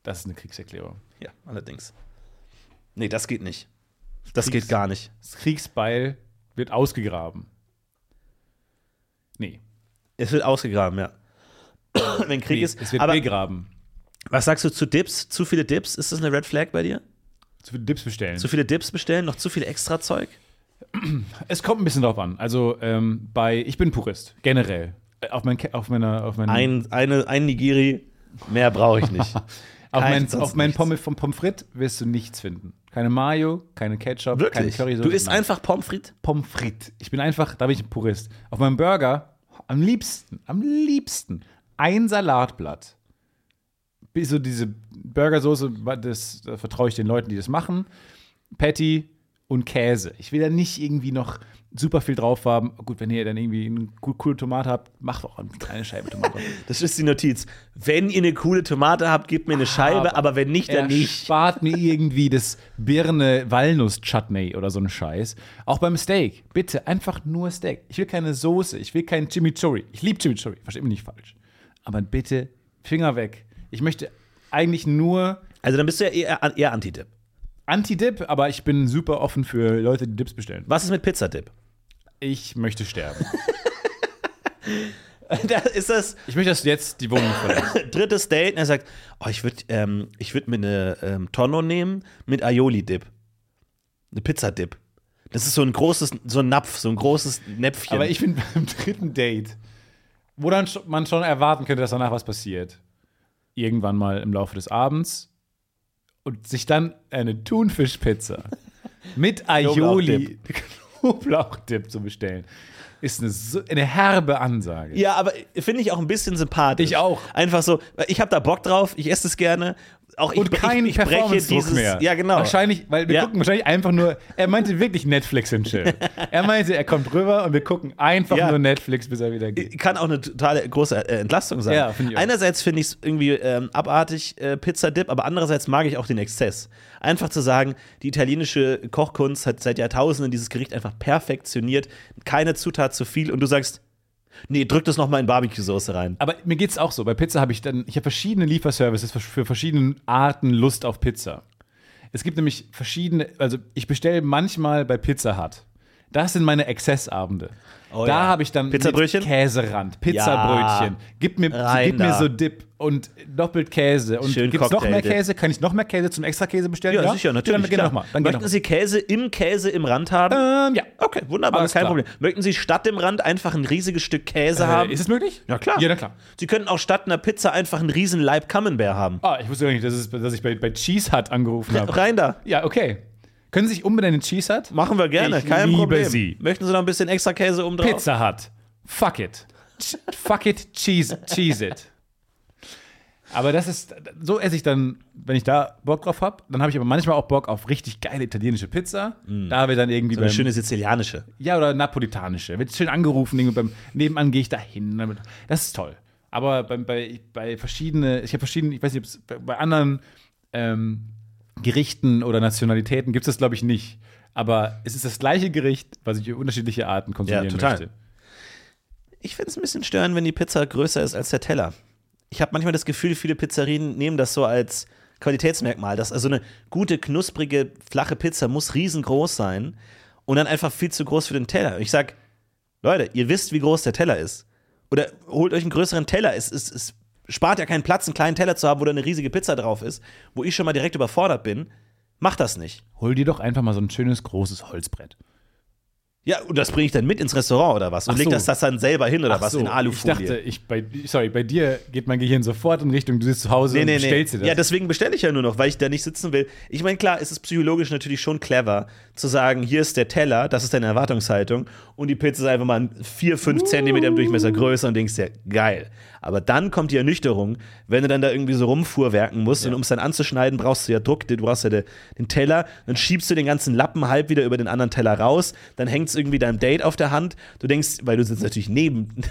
das ist eine Kriegserklärung. Ja, allerdings. Nee, das geht nicht. Das geht gar nicht. Das Kriegsbeil wird ausgegraben. Nee, Es wird ausgegraben, ja. Wenn Krieg nee ist. es wird Aber begraben. was sagst du zu Dips? Zu viele Dips? Ist das eine Red Flag bei dir? Zu viele Dips bestellen. Zu viele Dips bestellen? Noch zu viel extra Zeug? Es kommt ein bisschen drauf an. Also ähm, bei, ich bin Purist, generell. Äh, Auf, mein, auf meiner, auf meinen, Ein, eine, ein Nigiri, mehr brauche ich nicht. auf mein, auf meinen nichts. Pommes vom Pommes frites wirst du nichts finden. Keine Mayo, keine Ketchup, keine Wirklich? Currysoße. Du isst nein. einfach Pommes frites? Pommes frites. Ich bin einfach, da bin ich ein Purist. Auf meinem Burger, am liebsten, am liebsten, ein Salatblatt. Bis so diese Burgersoße, das, da vertraue ich den Leuten, die das machen. Patty und Käse. Ich will da nicht irgendwie noch super viel drauf haben. Gut, wenn ihr dann irgendwie eine cool- coole Tomate habt, macht doch eine kleine Scheibe Tomate. Das ist die Notiz. Wenn ihr eine coole Tomate habt, gebt mir eine Scheibe, aber wenn nicht, dann nicht. spart mir irgendwie das Birne-Walnuss-Chutney oder so einen Scheiß. Auch beim Steak. Bitte, einfach nur Steak. Ich will keine Soße, ich will kein Chimichurri. Ich liebe Chimichurri, versteht mich nicht falsch. Aber bitte, Finger weg. Ich möchte eigentlich nur Also dann bist du ja eher, eher Anti-Dip. Anti-Dip, aber ich bin super offen für Leute, die Dips bestellen. Was ist mit Pizzadip? Ich möchte sterben. Da ist das Ich möchte, dass du jetzt die Wohnung verlässt. drittes Date und er sagt, oh, ich würde ähm, ich würd mir eine ähm, Tonno nehmen mit Aioli-Dip. Eine Pizzadip. Das ist so ein großes, so ein Napf, so ein großes Näpfchen. Aber ich bin beim dritten Date, wo dann man schon erwarten könnte, dass danach was passiert. Irgendwann mal im Laufe des Abends. Und sich dann eine Thunfischpizza mit Aioli, Knoblauchdip zu bestellen, ist eine, eine herbe Ansage. Ja, aber finde ich auch ein bisschen sympathisch. Ich auch. Einfach so, ich habe da Bock drauf, ich esse es gerne. Auch ich, Und kein ich, ich breche dieses, mehr. Ja, genau. Wahrscheinlich, weil wir Ja. gucken wahrscheinlich einfach nur, er meinte wirklich Netflix und Chill. er meinte, er kommt rüber und wir gucken einfach Ja. nur Netflix, bis er wieder geht. Kann auch eine totale große äh, Entlastung sein. Ja, auch. Einerseits finde ich es irgendwie ähm, abartig, äh, Pizzadip, aber andererseits mag ich auch den Exzess. Einfach zu sagen, die italienische Kochkunst hat seit Jahrtausenden dieses Gericht einfach perfektioniert, keine Zutat zu viel und du sagst, nee, drück das nochmal in Barbecue-Soße rein. Aber mir geht's auch so. Bei Pizza habe ich dann, ich habe verschiedene Lieferservices für, verschiedene Arten Lust auf Pizza. Es gibt nämlich verschiedene, also ich bestelle manchmal bei Pizza Hut. Das sind meine Exzessabende. Oh da ja. habe ich dann Pizzabrötchen? Käserand, Pizzabrötchen. Gib mir, gib mir so Dip und doppelt Käse. Und Schön gibt's noch mehr. Käse? Kann ich noch mehr Käse zum Extra-Käse bestellen? Ja, sicher, natürlich. Dann noch mal. Dann geh noch Möchten mal. Sie Käse im Käse im Rand haben? Ähm, ja. Okay, wunderbar, Alles kein klar. Problem. Möchten Sie statt dem Rand einfach ein riesiges Stück Käse Äh, haben? ist es möglich? ja, klar. Ja, na klar. Sie könnten auch statt einer Pizza einfach einen riesen Leib Camembert haben. Ah, ich wusste gar nicht, dass, es, dass ich bei, bei Cheese Hut angerufen habe. Rein da. Ja, okay. Können Sie sich umbenennen in Cheese Hut? Machen wir gerne, Ich kein liebe Problem. sie. Möchten Sie noch ein bisschen extra Käse oben drauf? Pizza Hut. Fuck it. Fuck it, cheese, cheese it. Aber das ist, so esse ich dann, wenn ich da Bock drauf habe. Dann habe ich aber manchmal auch Bock auf richtig geile italienische Pizza. Da wird dann irgendwie Eine beim, schöne sizilianische. ja, oder napolitanische. Wird schön angerufen, irgendwie beim nebenan gehe ich da hin. Das ist toll. Aber bei, bei, bei verschiedene, ich habe verschiedene, ich weiß nicht, ob es bei- bei anderen ähm, Gerichten oder Nationalitäten gibt es das, glaube ich, nicht. Aber es ist das gleiche Gericht, was ich unterschiedliche Arten konsumieren Ja, total. möchte. Ich finde es ein bisschen störend, wenn die Pizza größer ist als der Teller. Ich habe manchmal das Gefühl, viele Pizzerien nehmen das so als Qualitätsmerkmal. Dass also eine gute, knusprige, flache Pizza muss riesengroß sein und dann einfach viel zu groß für den Teller. Ich sag, Leute, ihr wisst, wie groß der Teller ist. Oder holt euch einen größeren Teller. Es, es, es spart ja keinen Platz, einen kleinen Teller zu haben, wo da eine riesige Pizza drauf ist, wo ich schon mal direkt überfordert bin. Macht das nicht. Hol dir doch einfach mal so ein schönes, großes Holzbrett. Ja, und das bringe ich dann mit ins Restaurant oder was? Und Ach leg so. das, das dann selber hin oder Ach was? so, in Ich Alufolie. dachte, ich bei, sorry, bei dir geht mein Gehirn sofort in Richtung, du sitzt zu Hause Nee, und nee, nee. bestellst dir das. Ja, deswegen bestelle ich ja nur noch, weil ich da nicht sitzen will. Ich meine, klar, es ist psychologisch natürlich schon clever, zu sagen, hier ist der Teller, das ist deine Erwartungshaltung, und die Pizza ist einfach mal 4, 5 Zentimeter im Durchmesser größer und denkst dir, geil. Aber dann kommt die Ernüchterung, wenn du dann da irgendwie so rumfuhrwerken musst und um es dann anzuschneiden, brauchst du ja Druck, du brauchst ja de- den Teller, dann schiebst du den ganzen Lappen halb wieder über den anderen Teller raus, dann hängt es irgendwie deinem Date auf der Hand, du denkst, weil du sitzt natürlich neben,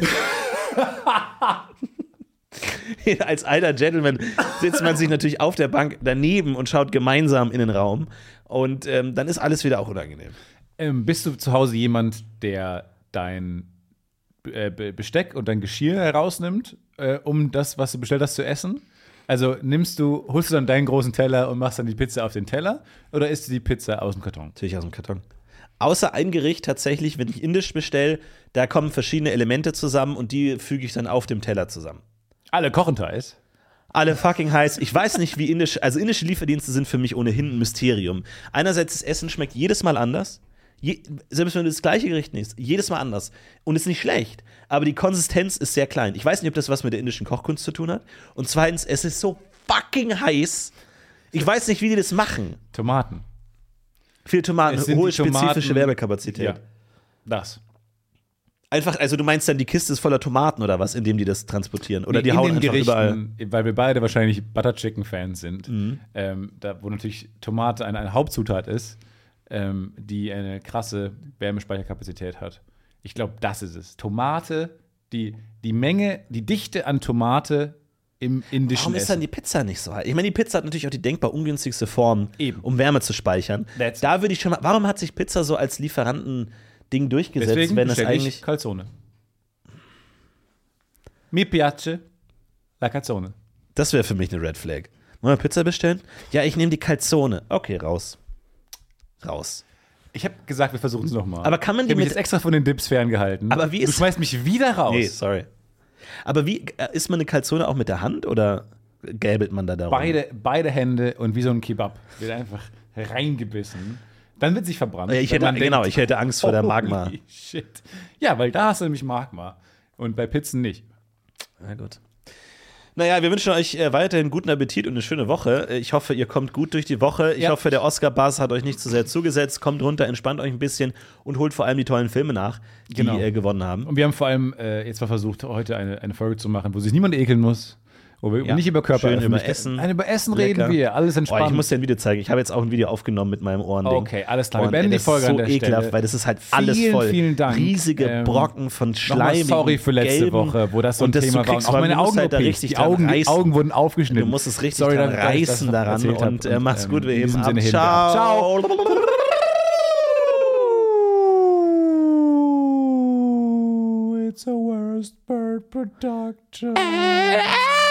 Als alter Gentleman sitzt man sich natürlich auf der Bank daneben und schaut gemeinsam in den Raum. Und ähm, dann ist alles wieder auch unangenehm. Ähm, bist du zu Hause jemand, der dein äh, Be- Besteck und dein Geschirr herausnimmt, äh, um das, was du bestellt hast, zu essen? Also nimmst du, holst du dann deinen großen Teller und machst dann die Pizza auf den Teller oder isst du die Pizza aus dem Karton? Natürlich aus dem Karton. Außer ein Gericht tatsächlich, wenn ich indisch bestelle, da kommen verschiedene Elemente zusammen und die füge ich dann auf dem Teller zusammen. Alle kochen Thais. Alle fucking heiß. Ich weiß nicht, wie indisch, also indische Lieferdienste sind für mich ohnehin ein Mysterium. Einerseits, das Essen schmeckt jedes Mal anders. Je, selbst wenn du das gleiche Gericht nimmst, jedes Mal anders. Und ist nicht schlecht. Aber die Konsistenz ist sehr klein. Ich weiß nicht, ob das was mit der indischen Kochkunst zu tun hat. Und zweitens, es ist so fucking heiß. Ich weiß nicht, wie die das machen. Tomaten. Viel Tomaten, hohe Tomaten- spezifische Werbekapazität. Ja. Das. Einfach, also du meinst dann, die Kiste ist voller Tomaten oder was, indem die das transportieren? Oder Nee, die hauen einfach überall. Weil wir beide wahrscheinlich Butter Chicken Fans sind, Mhm. ähm, da, wo natürlich Tomate eine, eine Hauptzutat ist, ähm, die eine krasse Wärmespeicherkapazität hat. Ich glaube, das ist es. Tomate, die, die Menge, die Dichte an Tomate im indischen Warum ist dann die Pizza nicht so heiß? Ich meine, die Pizza hat natürlich auch die denkbar ungünstigste Form, Eben. um Wärme zu speichern. That's- da würde ich schon mal. Warum hat sich Pizza so als Lieferanten-Ding durchgesetzt, Deswegen wenn ich eigentlich. Calzone. Mi piace la calzone. Das wäre für mich eine Red Flag. Wollen wir Pizza bestellen? Ja, ich nehme die Calzone. Okay, raus. Raus. Ich habe gesagt, wir versuchen es nochmal. Aber kann man die ich hab mich mit- jetzt extra von den Dips ferngehalten. Aber wie du ist- schmeißt mich wieder raus. Nee, sorry. Aber wie äh, isst man eine Calzone auch mit der Hand oder gäbelt man da darum? Beide, beide Hände und wie so ein Kebab wird einfach reingebissen. Dann wird sich verbrannt. Ja, ich hätte, genau, denkt, ich hätte Angst vor der holy Magma. Shit. Ja, weil da hast du nämlich Magma. Und bei Pizzen nicht. Na gut. Naja, wir wünschen euch äh, weiterhin guten Appetit und eine schöne Woche. Äh, Ich hoffe, ihr kommt gut durch die Woche. Ich Ja. hoffe, der Oscar-Buzz hat euch nicht zu sehr zugesetzt. Kommt runter, entspannt euch ein bisschen und holt vor allem die tollen Filme nach, die Genau. äh, gewonnen haben. Und wir haben vor allem äh, jetzt mal versucht, heute eine, eine Folge zu machen, wo sich niemand ekeln muss. Wo wir Ja. nicht über Körper Schön über Essen. Nein, über Essen Lecker. reden wir. Alles Oh, entspannt. ich muss dir ein Video zeigen. Ich habe jetzt auch ein Video aufgenommen mit meinem Ohrending. Okay, alles klar. Wir Und, beenden ey, die das Folge ist so an der ekelhaft, Stelle. weil das ist halt alles Vielen, voll. vielen Dank. Riesige Ähm, Brocken von Schleim. sorry für letzte gelben, Woche, wo das so ein und das Thema du war. kriegst auch meine Augen halt da richtig die Augen, die. Augen wurden aufgeschnitten. Du musst es richtig Sorry, das reißen daran und äh, mach's gut, wir in heben wir ab. Ciao. It's a worst bird production.